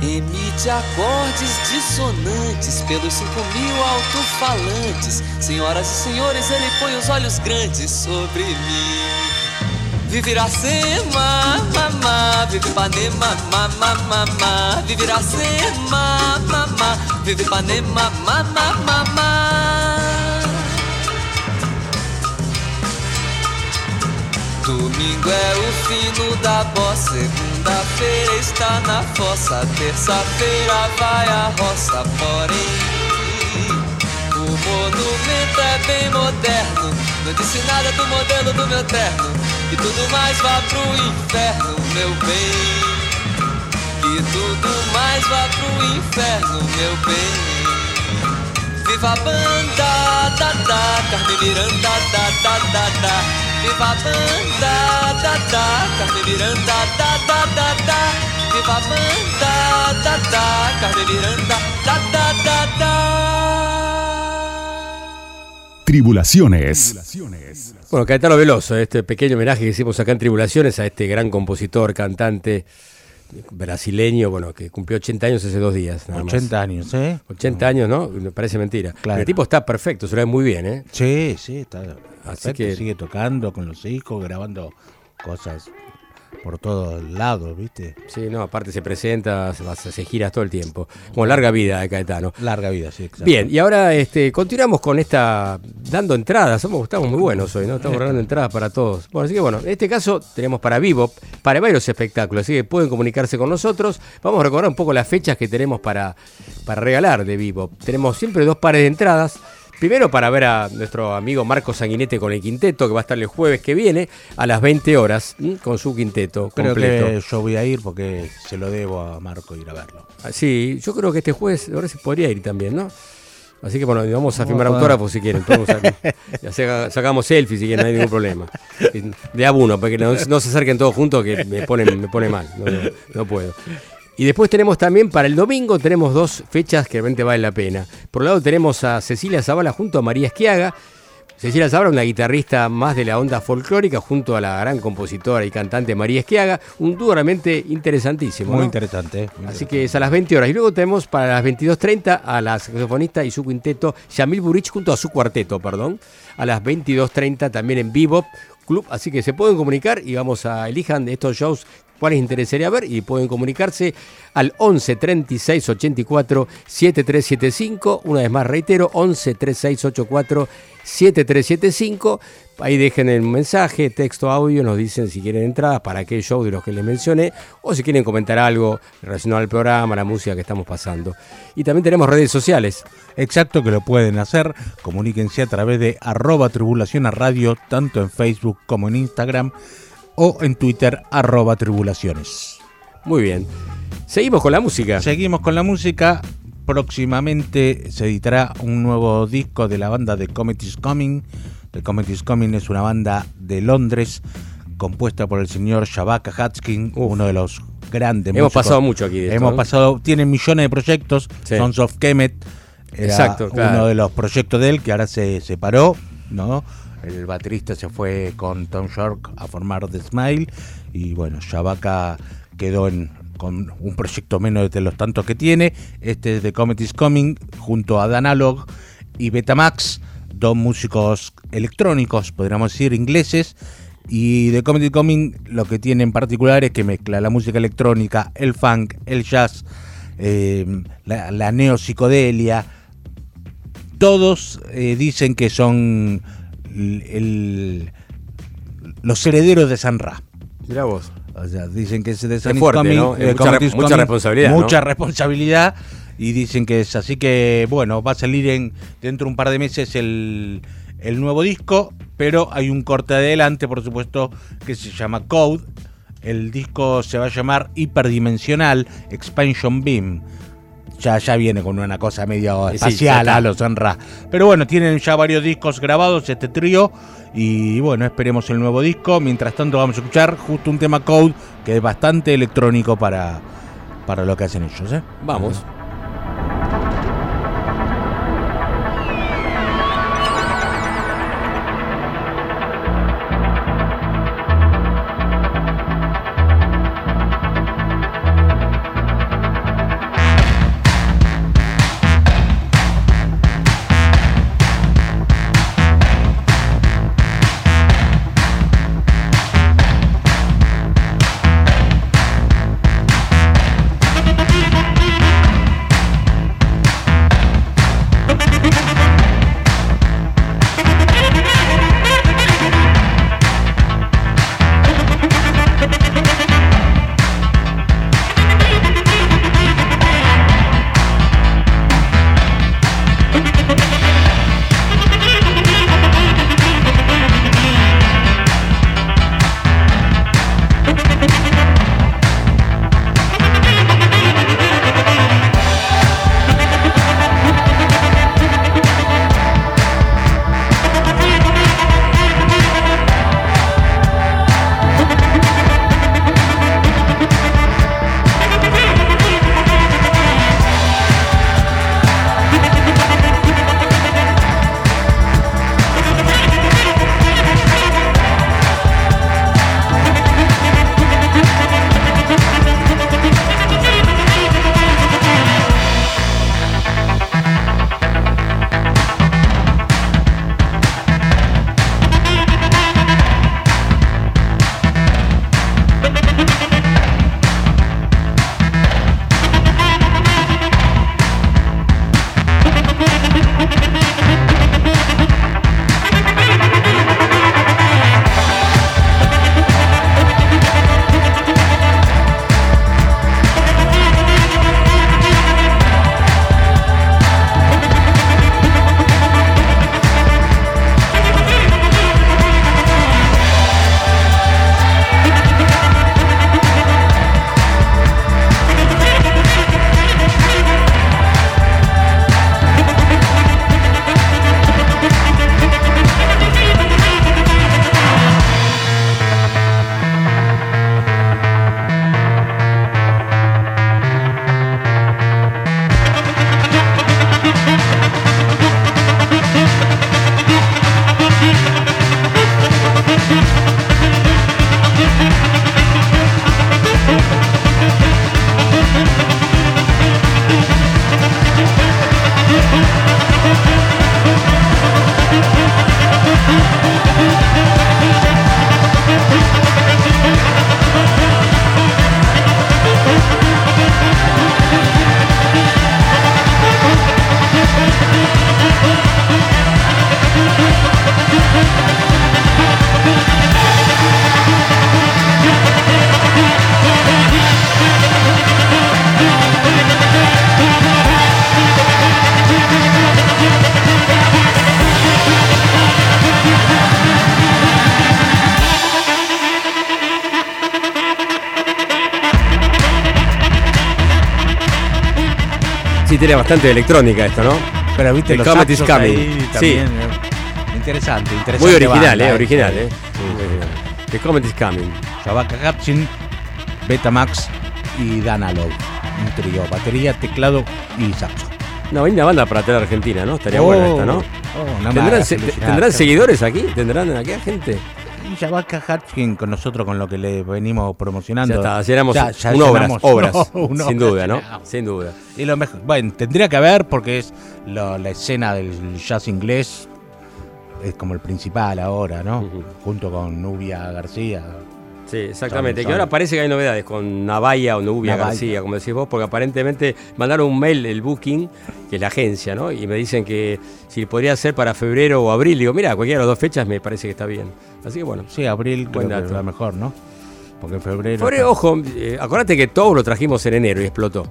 Emite acordes dissonantes pelos cinco mil alto-falantes. Senhoras e senhores, ele põe os olhos grandes sobre mim. Vive Iracema, mamá, vive Ipanema, mamá, mamá, vive Iracema, mamá, vive Ipanema, mamá, mamá. Domingo é o fino da bossa, segunda-feira está na fossa, terça-feira vai a roça, porém o monumento é bem moderno, não disse nada do modelo do meu terno, e tudo mais vá pro inferno, meu bem. Que tudo mais vá pro inferno, meu bem. Viva a banda, da da, Carmen Miranda, da da da da. Viva a banda, da da, Carmen Miranda, da da da da. Viva a banda, da da, Carmen Miranda, da da da da. Tribulaciones. Bueno, Caetano Veloso, este pequeño homenaje que hicimos acá en Tribulaciones a este gran compositor, cantante brasileño, bueno, que cumplió 80 años hace dos días. Nada más. 80 años, ¿eh? 80 años, ¿no? Me parece mentira. Claro. El tipo está perfecto, se lo ve muy bien, ¿eh? Sí, sí, está. Así perfecto, que sigue tocando con los hijos, grabando cosas por todos lados, ¿viste? Sí, no, aparte se presenta, se, se gira todo el tiempo. Como larga vida de Caetano. Larga vida, sí, exacto. Bien, y ahora este, continuamos con esta, dando entradas, somos, estamos muy buenos hoy, ¿no? Estamos regalando entradas para todos. Bueno, así que bueno, en este caso tenemos para Vivo, para varios espectáculos, así que pueden comunicarse con nosotros. Vamos a recordar un poco las fechas que tenemos para, para regalar de Vivo. Tenemos siempre dos pares de entradas. Primero para ver a nuestro amigo Marco Sanguinete con el quinteto, que va a estar el jueves que viene a las 20 horas, con su quinteto Creo completo. que yo voy a ir porque se lo debo a Marco ir a verlo. Ah, Sí, yo creo que este jueves ahora se podría ir también, ¿no? Así que bueno, vamos a firmar a- autógrafos si quieren. podemos saca- sacamos selfies si quieren, no hay ningún problema. De a uno, para que no, no se acerquen todos juntos que me ponen, me pone mal. No, no- no puedo. Y después tenemos también para el domingo, tenemos dos fechas que realmente valen la pena. Por un lado tenemos a Cecilia Zavala junto a María Esquiaga. Cecilia Zavala, una guitarrista más de la onda folclórica, junto a la gran compositora y cantante María Esquiaga. Un dúo realmente interesantísimo. Muy ¿no? interesante. ¿eh? Así que es a las 20 horas. Y luego tenemos para las 22.30 a la saxofonista y su quinteto, Yamil Burich, junto a su cuarteto, perdón. A las 22.30 también en vivo, club. Así que se pueden comunicar y vamos a elijan de estos shows cuáles interesaría ver y pueden comunicarse al 11 36 84 7375. Una vez más reitero, 11 36 84 7375. Ahí dejen el mensaje, texto, audio, nos dicen si quieren entradas para aquel show de los que les mencioné o si quieren comentar algo relacionado al programa, a la música que estamos pasando. Y también tenemos redes sociales. Exacto, que lo pueden hacer. Comuníquense a través de arroba tribulación a radio, tanto en Facebook como en Instagram o en Twitter arroba tribulaciones. Muy bien. Seguimos con la música. Seguimos con la música. Próximamente se editará un nuevo disco de la banda The Comet is Coming. The Comet is Coming es una banda de Londres compuesta por el señor Shabaka Hatskin, uno de los grandes Hemos músicos. pasado mucho aquí de esto, Hemos ¿no? pasado, tienen millones de proyectos. Sí. Sons of Kemet era Exacto, claro. uno de los proyectos de él que ahora se separó, ¿no? El baterista se fue con Tom York a formar The Smile y bueno, Shabaka quedó en, con un proyecto menos de los tantos que tiene. Este es The Comet is Coming junto a Danalog y Betamax, dos músicos electrónicos, podríamos decir, ingleses. Y The Comet is Coming lo que tiene en particular es que mezcla la música electrónica, el funk, el jazz, eh, la, la neopsicodelia. Todos eh, dicen que son el- el- los herederos de San Ra. Mirá vos. O sea, dicen que es de San fuerte, Coming, ¿no? Eh, mucha re- mucha responsabilidad, ¿no? Mucha responsabilidad. Y dicen que es así que, bueno, va a salir en dentro de un par de meses el, el nuevo disco, pero hay un corte adelante, por supuesto, que se llama Code. El disco se va a llamar Hiperdimensional Expansion Beam. Ya, ya viene con una cosa medio Sí, sí, espacial está. a los Sanra. Pero bueno, tienen ya varios discos grabados este trío. Y bueno, esperemos el nuevo disco. Mientras tanto, vamos a escuchar justo un tema Code que es bastante electrónico para, para lo que hacen ellos. ¿eh? Vamos. Tiene bastante electrónica esto, ¿no? Pero viste The los Comet is coming. ahí Sí. también, eh, Interesante, interesante. Muy original, banda, eh, original, eh. Sí, Muy original. The Comet is coming. Shabaka Betamax y Dana Love. Un trío, batería, teclado y saxo. Una linda banda para traer a Argentina, ¿no? Estaría Oh, buena esta, ¿no? oh, no ¿Tendrán, se- ¿tendrán seguidores aquí? ¿Tendrán aquí a gente? Y Hapchin con nosotros, con lo que le venimos promocionando. Ya está, llenamos Ya- ya un obras, llenamos- obras, No, un sin obras duda, ¿no? llenamos. Sin duda. Y lo mejor, bueno, tendría que haber porque es lo- la escena del jazz inglés, es como el principal ahora, ¿no? Junto con Nubia García. Sí, exactamente. Que ahora parece que hay novedades con Navaya o Nubia Navaya. García, como decís vos, porque aparentemente mandaron un mail, el booking, que es la agencia, ¿no? Y me dicen que si podría ser para febrero o abril. Digo, mira, cualquiera de las dos fechas me parece que está bien. Así que bueno. Sí, abril creo que dato. la mejor, ¿no? Porque en febrero. Febrero, ojo, eh, acordate que todo lo trajimos en enero y explotó.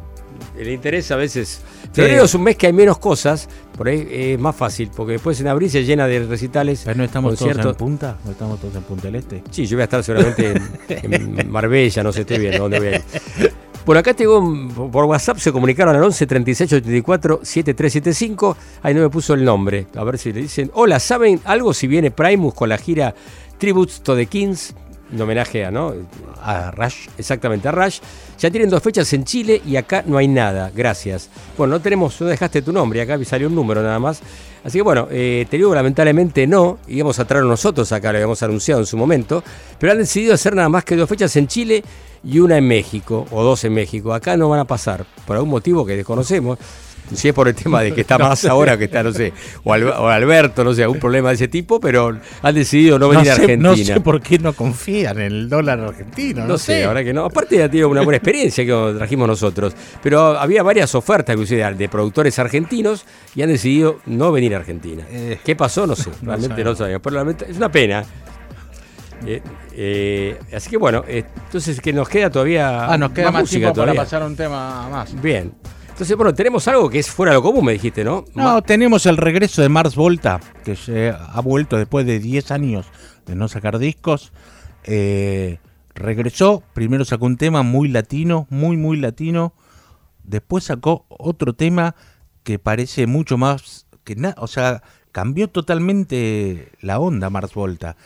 El interés a veces. Febrero es un mes que hay menos cosas, por ahí es más fácil, porque después en abril se llena de recitales. Pero no estamos todos en punta, no estamos todos en Punta del Este. Sí, yo voy a estar seguramente en, en Marbella, no sé, estoy viendo dónde voy a ir. Por acá tengo un- por WhatsApp se comunicaron al 11 36 84 7375. Ahí no me puso el nombre. A ver si le dicen. Hola, ¿saben algo si viene Primus con la gira Tributes to the Kings? En homenaje a, ¿no? A Rush. Exactamente, a Rush. Ya tienen dos fechas en Chile y acá no hay nada. Gracias. Bueno, no tenemos, no dejaste tu nombre, acá salió un número nada más. Así que bueno, eh, te digo lamentablemente no, íbamos a traerlo nosotros acá, lo habíamos anunciado en su momento, pero han decidido hacer nada más que dos fechas en Chile y una en México, o dos en México. Acá no van a pasar, por algún motivo que desconocemos. Si es por el tema de que está No más sé. ahora que está, no sé, o, Al- o Alberto, no sé, algún problema de ese tipo, pero han decidido no venir a Argentina. no sé por qué no confían en el dólar argentino. No, No sé, ahora que no. Aparte ya tiene una buena experiencia que trajimos nosotros. Pero había varias ofertas, inclusive de- de productores argentinos, y han decidido no venir a Argentina. ¿Qué pasó? No sé, realmente no sabemos. Pero realmente es una pena. Eh, eh, así que bueno, eh, entonces que nos queda todavía. Ah, nos queda más, música tiempo todavía. para pasar a un tema más. Bien. Entonces, bueno, tenemos algo que es fuera de lo común, me dijiste, ¿no? No, tenemos el regreso de Mars Volta, que se ha vuelto después de 10 años de no sacar discos. Eh, regresó, primero sacó un tema muy latino, muy, muy latino. Después sacó otro tema que parece mucho más que nada, o sea, cambió totalmente la onda Mars Volta.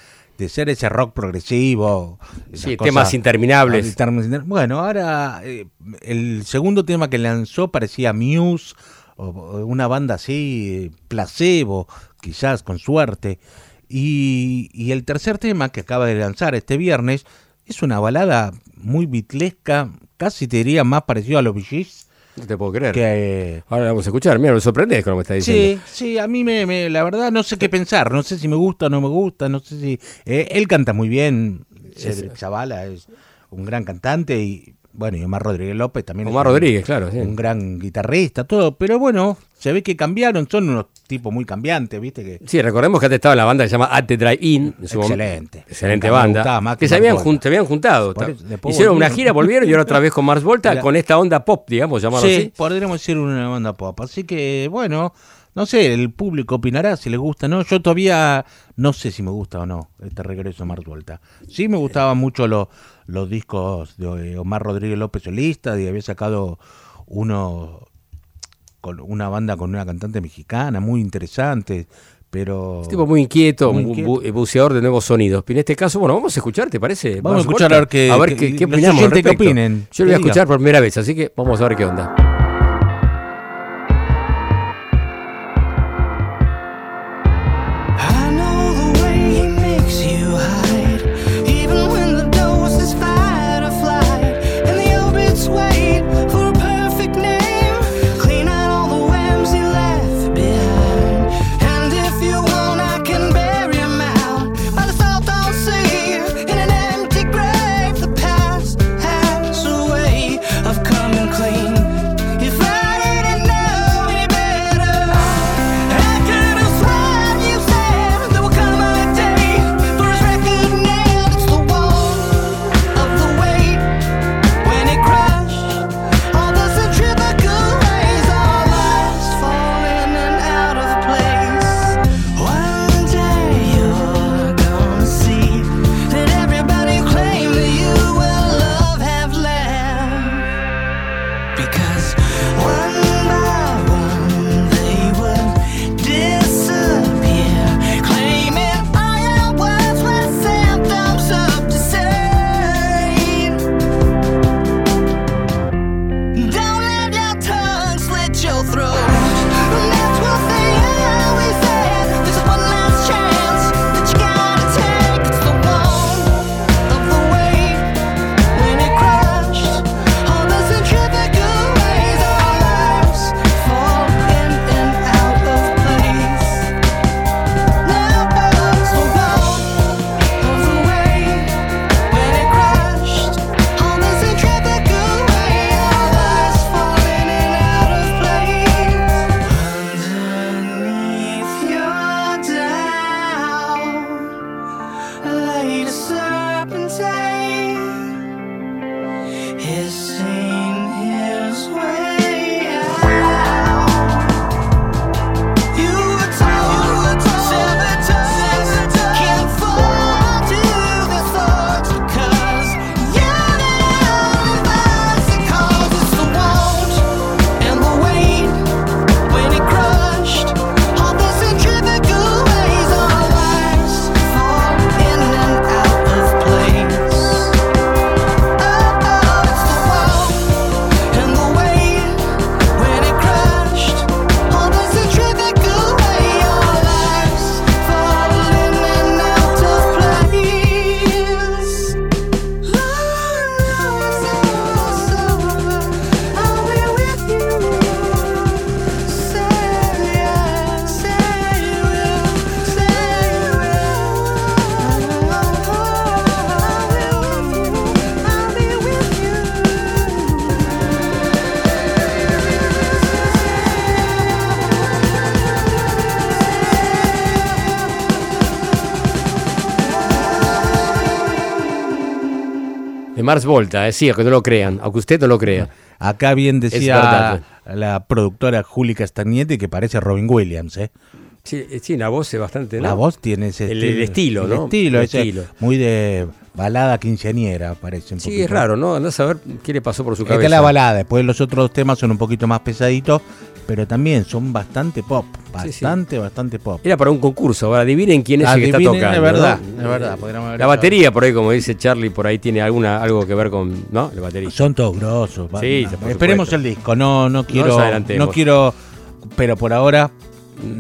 De ser ese rock progresivo. Sí, temas interminables. Intermin- Bueno, ahora eh, el segundo tema que lanzó parecía Muse, o, o una banda así, eh, placebo, quizás con suerte. Y, y el tercer tema que acaba de lanzar este viernes es una balada muy bitlesca, casi te diría más parecido a los Gees. No te puedo creer. Que, Ahora vamos a escuchar. Mira, me sorprendes con lo que está diciendo. Sí, sí, a mí me, me- la verdad no sé qué pensar, no sé si me gusta o no me gusta, no sé si... eh, él canta muy bien, el Chavala es un gran cantante y bueno, y Omar Rodríguez López también Omar un- Rodríguez, claro, sí. un gran guitarrista, todo, pero bueno, se ve que cambiaron, son unos tipos muy cambiantes, viste que... Sí, recordemos que antes estaba la banda que se llama At the su momento. Excelente. Excelente Nunca banda. más que que se habían, se habían juntado. Eso, Hicieron una gira, volvieron y ahora otra vez con Mars Volta La- con esta onda pop, digamos, llamarlo Sí, así. podríamos decir una banda pop. Así que, bueno, no sé, el público opinará si le gusta o no. Yo todavía no sé si me gusta o no este regreso a Mars Volta. Sí me gustaban mucho los, los discos de Omar Rodríguez López solista, y había sacado uno con una banda con una cantante mexicana muy interesante, pero... Es tipo muy inquieto, Muy inquieto. bu- buceador de nuevos sonidos. Y en este caso, bueno, vamos a escuchar, ¿te parece? Vamos a Mars escuchar a ver qué- a ver qué- qué, opinamos. al respecto. opinen. Yo lo voy a escuchar por primera vez, así que vamos a ver qué onda. Mars Volta, eh, sí, aunque no lo crean, aunque usted no lo crea. Acá bien decía verdad. la productora Juli Castagnetti que parece Robin Williams, ¿eh? Sí, eh, sí, la voz es bastante. ¿no? La voz tiene ese El- el estilo, el ¿no? estilo, El ese estilo. muy de balada quinceañera, parece un Sí, poquito. es raro, ¿no? Andás a ver qué le pasó por su Esta cabeza. es la balada, después los otros temas son un poquito más pesaditos, pero también son bastante pop, Sí, sí. bastante, bastante pop. Era para un concurso, ahora adivinen quién es el que está tocando. es verdad, ¿no? es verdad, haber La hecho- batería, por ahí, como dice Charlie, por ahí tiene alguna algo que ver con. ¿No? La batería. Son todos grosos. Sí, no, esperemos supuesto. el disco, no, no quiero, no quiero, pero por ahora,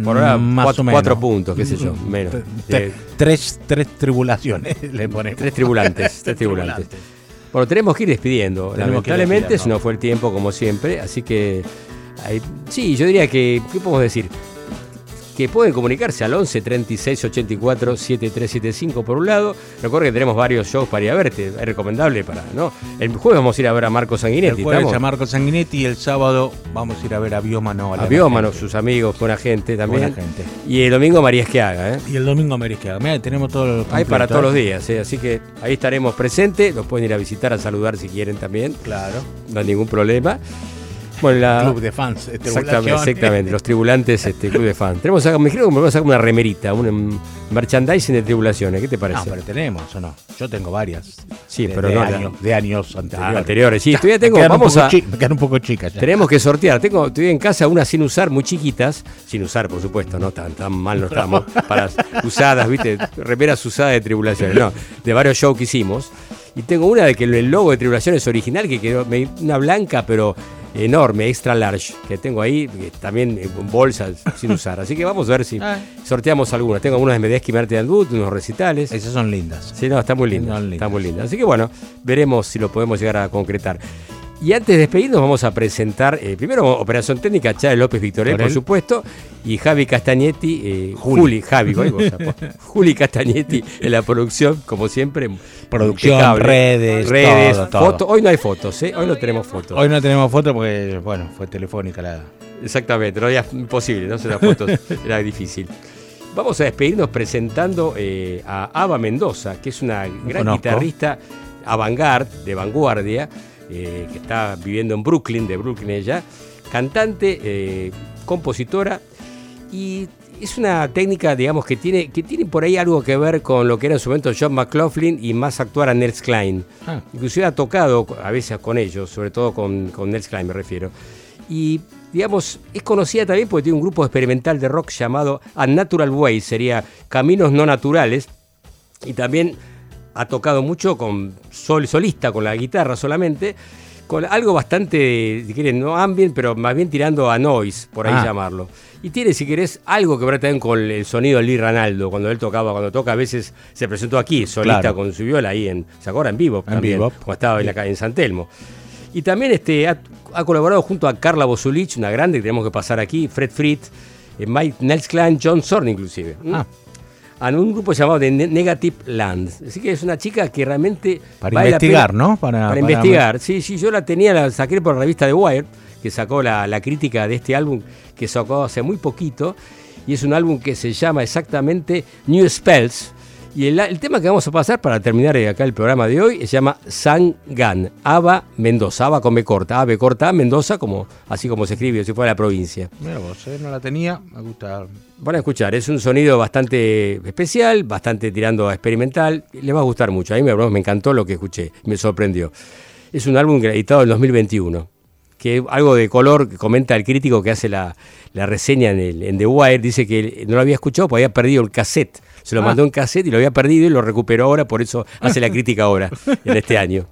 Por ahora, más cuatro, o menos. cuatro puntos, qué sé yo, menos. Tre- Eh, tres, tres tribulaciones le ponemos. Tres tribulantes, tres tribulantes. Bueno, tenemos que ir despidiendo. Tenemos ir Lamentablemente se despidiendo. nos fue el tiempo como siempre, así que ahí- sí, yo diría que, ¿qué podemos decir? Que pueden comunicarse al 11 36 84 7375 por un lado. Recuerden que tenemos varios shows para ir a verte, es recomendable para, ¿no? El jueves vamos a ir a ver a Marco Sanguinetti. El jueves a Marco Sanguinetti y el sábado vamos a ir a ver a Biómano. A Biómano, sus amigos, buena gente también. Buena gente. Y el domingo María Esquiaga, ¿eh? Y el domingo América. Mira, tenemos todo lo Hay para completo, todos ¿eh? los días, ¿eh? así que ahí estaremos presentes. Los pueden ir a visitar, a saludar si quieren también. Claro. No hay ningún problema. Bueno, la... Club de fans, eh, Exactamente, exactamente, los tribulantes, este club de fans. Tenemos, me dijeron que me vamos a sacar una remerita, un em, merchandising de tribulaciones. ¿Qué te parece? No, pero tenemos, ¿o no? Yo tengo varias. Sí, de, pero de no años, de años Ah, anteriores. anteriores. Sí, todavía tengo. Vamos a. me quedan un poco chicas ya. Tenemos que sortear. Tengo estoy en casa unas sin usar, muy chiquitas. Sin usar, por supuesto, no tan, tan mal no estamos. Para usadas, ¿viste? Remeras usadas de tribulaciones. No, de varios shows que hicimos. Y tengo una de que el logo de tribulaciones original, que quedó una blanca, pero enorme, extra large, que tengo ahí, que también en bolsas sin usar. Así que vamos a ver si Ah. sorteamos algunas. Tengo algunas de Medeski Marte Andut, unos recitales. Esas son lindas. Sí, no, está muy lindas. Está muy linda. Así que bueno, veremos si lo podemos llegar a concretar. Y antes de despedirnos, vamos a presentar eh, primero Operación Técnica, Chávez López Victorel, por supuesto, y Javi Castagnetti, eh, Juli. Javi, voy, vos, Juli Castagnetti en la producción, como siempre. Producción, impecable. redes, redes, todo, todo. fotos. Hoy no hay fotos, ¿eh? Hoy no tenemos fotos. Hoy no tenemos foto porque, bueno, fue telefónica la. Exactamente, no era imposible, no se las fotos, era difícil. Vamos a despedirnos presentando eh, a Ava Mendoza, que es una gran conozco. guitarrista avant-garde, de vanguardia, eh, que está viviendo en Brooklyn, de Brooklyn ella, cantante, eh, compositora, y es una técnica, digamos, que tiene, que tiene por ahí algo que ver con lo que era en su momento John McLaughlin y más actuar a Nels Klein. Ah. Inclusive ha tocado a veces con ellos, sobre todo con, con Nels Klein me refiero. Y digamos, es conocida también porque tiene un grupo experimental de rock llamado Unnatural Ways, sería Caminos No Naturales. Y también ha tocado mucho con sol, solista, con la guitarra solamente, con algo bastante, si quieren, no ambient, pero más bien tirando a noise, por ahí Ah. llamarlo. Y tiene, si querés, algo que ver también con el sonido de Lee Ranaldo, cuando él tocaba, cuando toca, a veces se presentó aquí, solista Claro. con su viola ahí en, ¿se acuerdan? En vivo En también, cuando estaba en, la, en San Telmo. Y también este, ha, ha colaborado junto a Carla Bosulich, una grande que tenemos que pasar aquí, Fred Fritz, eh, Mike Nels Klein, John Zorn inclusive. ¿m? Ah. En un grupo llamado The Ne- Negative Land. Así que es una chica que realmente... Para vale investigar, ¿no? Para- Para, para- investigar. Sí, sí, yo la tenía, la saqué por la revista The Wire, que sacó la, la crítica de este álbum que sacó hace muy poquito. Y es un álbum que se llama exactamente New Spells. Y el, el tema que vamos a pasar para terminar eh, acá el programa de hoy se llama Sangan, Ava Mendoza, Ava con B corta, Ave corta, Mendoza, como, así como se escribe, si fuera la provincia. Mira vos, eh, no la tenía, me gusta. Van a escuchar, es un sonido bastante especial, bastante tirando a experimental, les va a gustar mucho. A mí me, me encantó lo que escuché, me sorprendió. Es un álbum editado en 2021, que algo de color que comenta el crítico que hace la, la reseña en, el, en The Wire, dice que no lo había escuchado porque había perdido el cassette. Se lo Ah. mandó en cassette y lo había perdido y lo recuperó ahora, por eso hace la crítica ahora, en este año.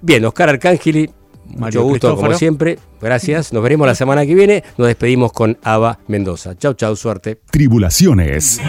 Bien, Oscar Arcángeli, mucho gusto como siempre, gracias. Nos veremos la semana que viene, nos despedimos con Ava Mendoza. Chau, chau, suerte. Tribulaciones.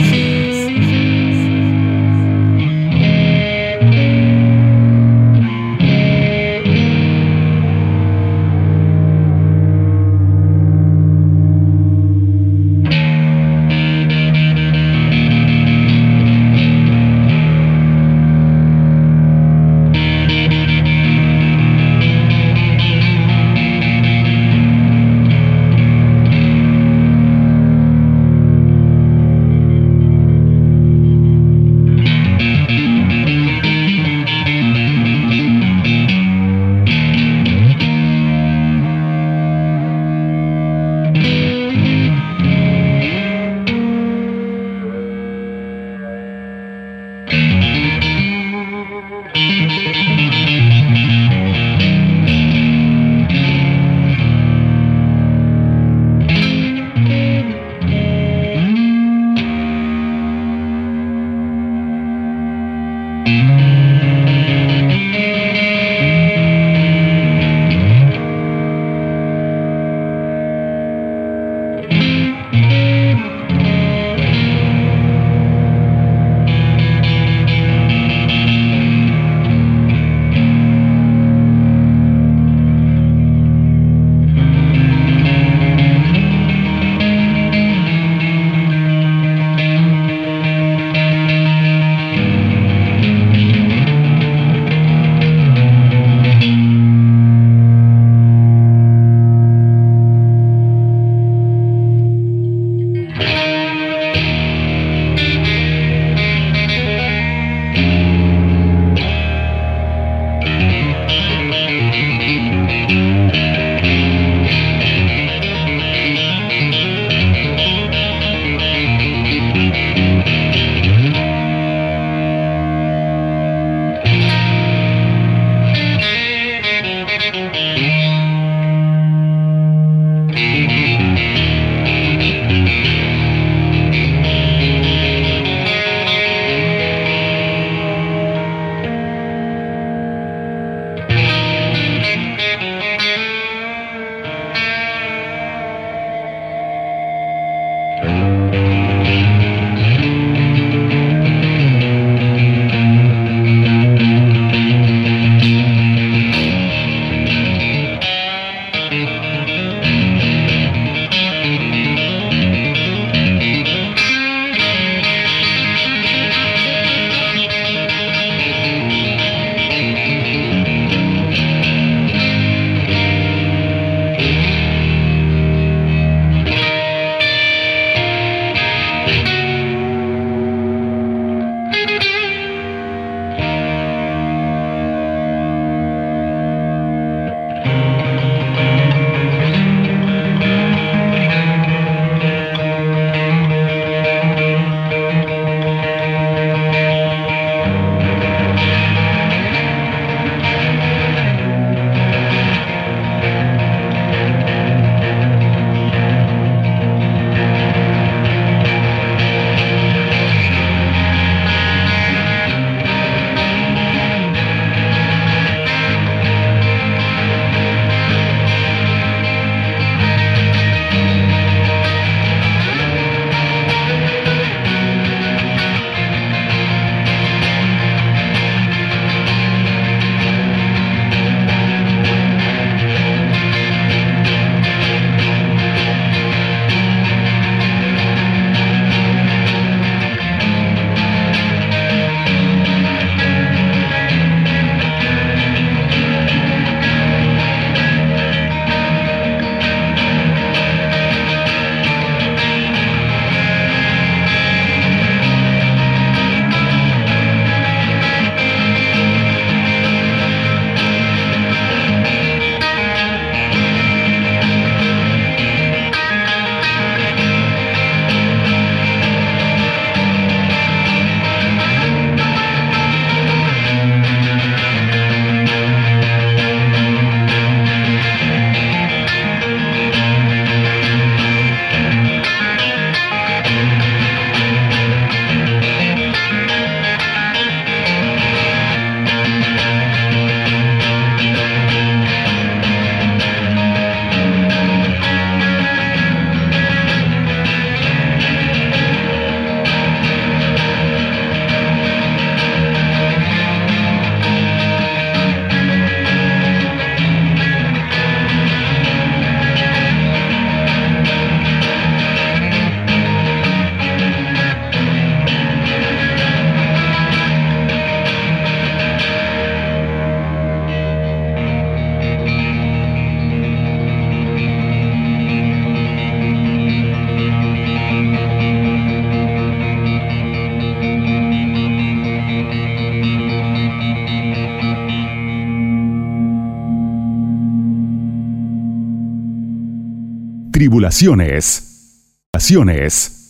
Tribulaciones. Tribulaciones.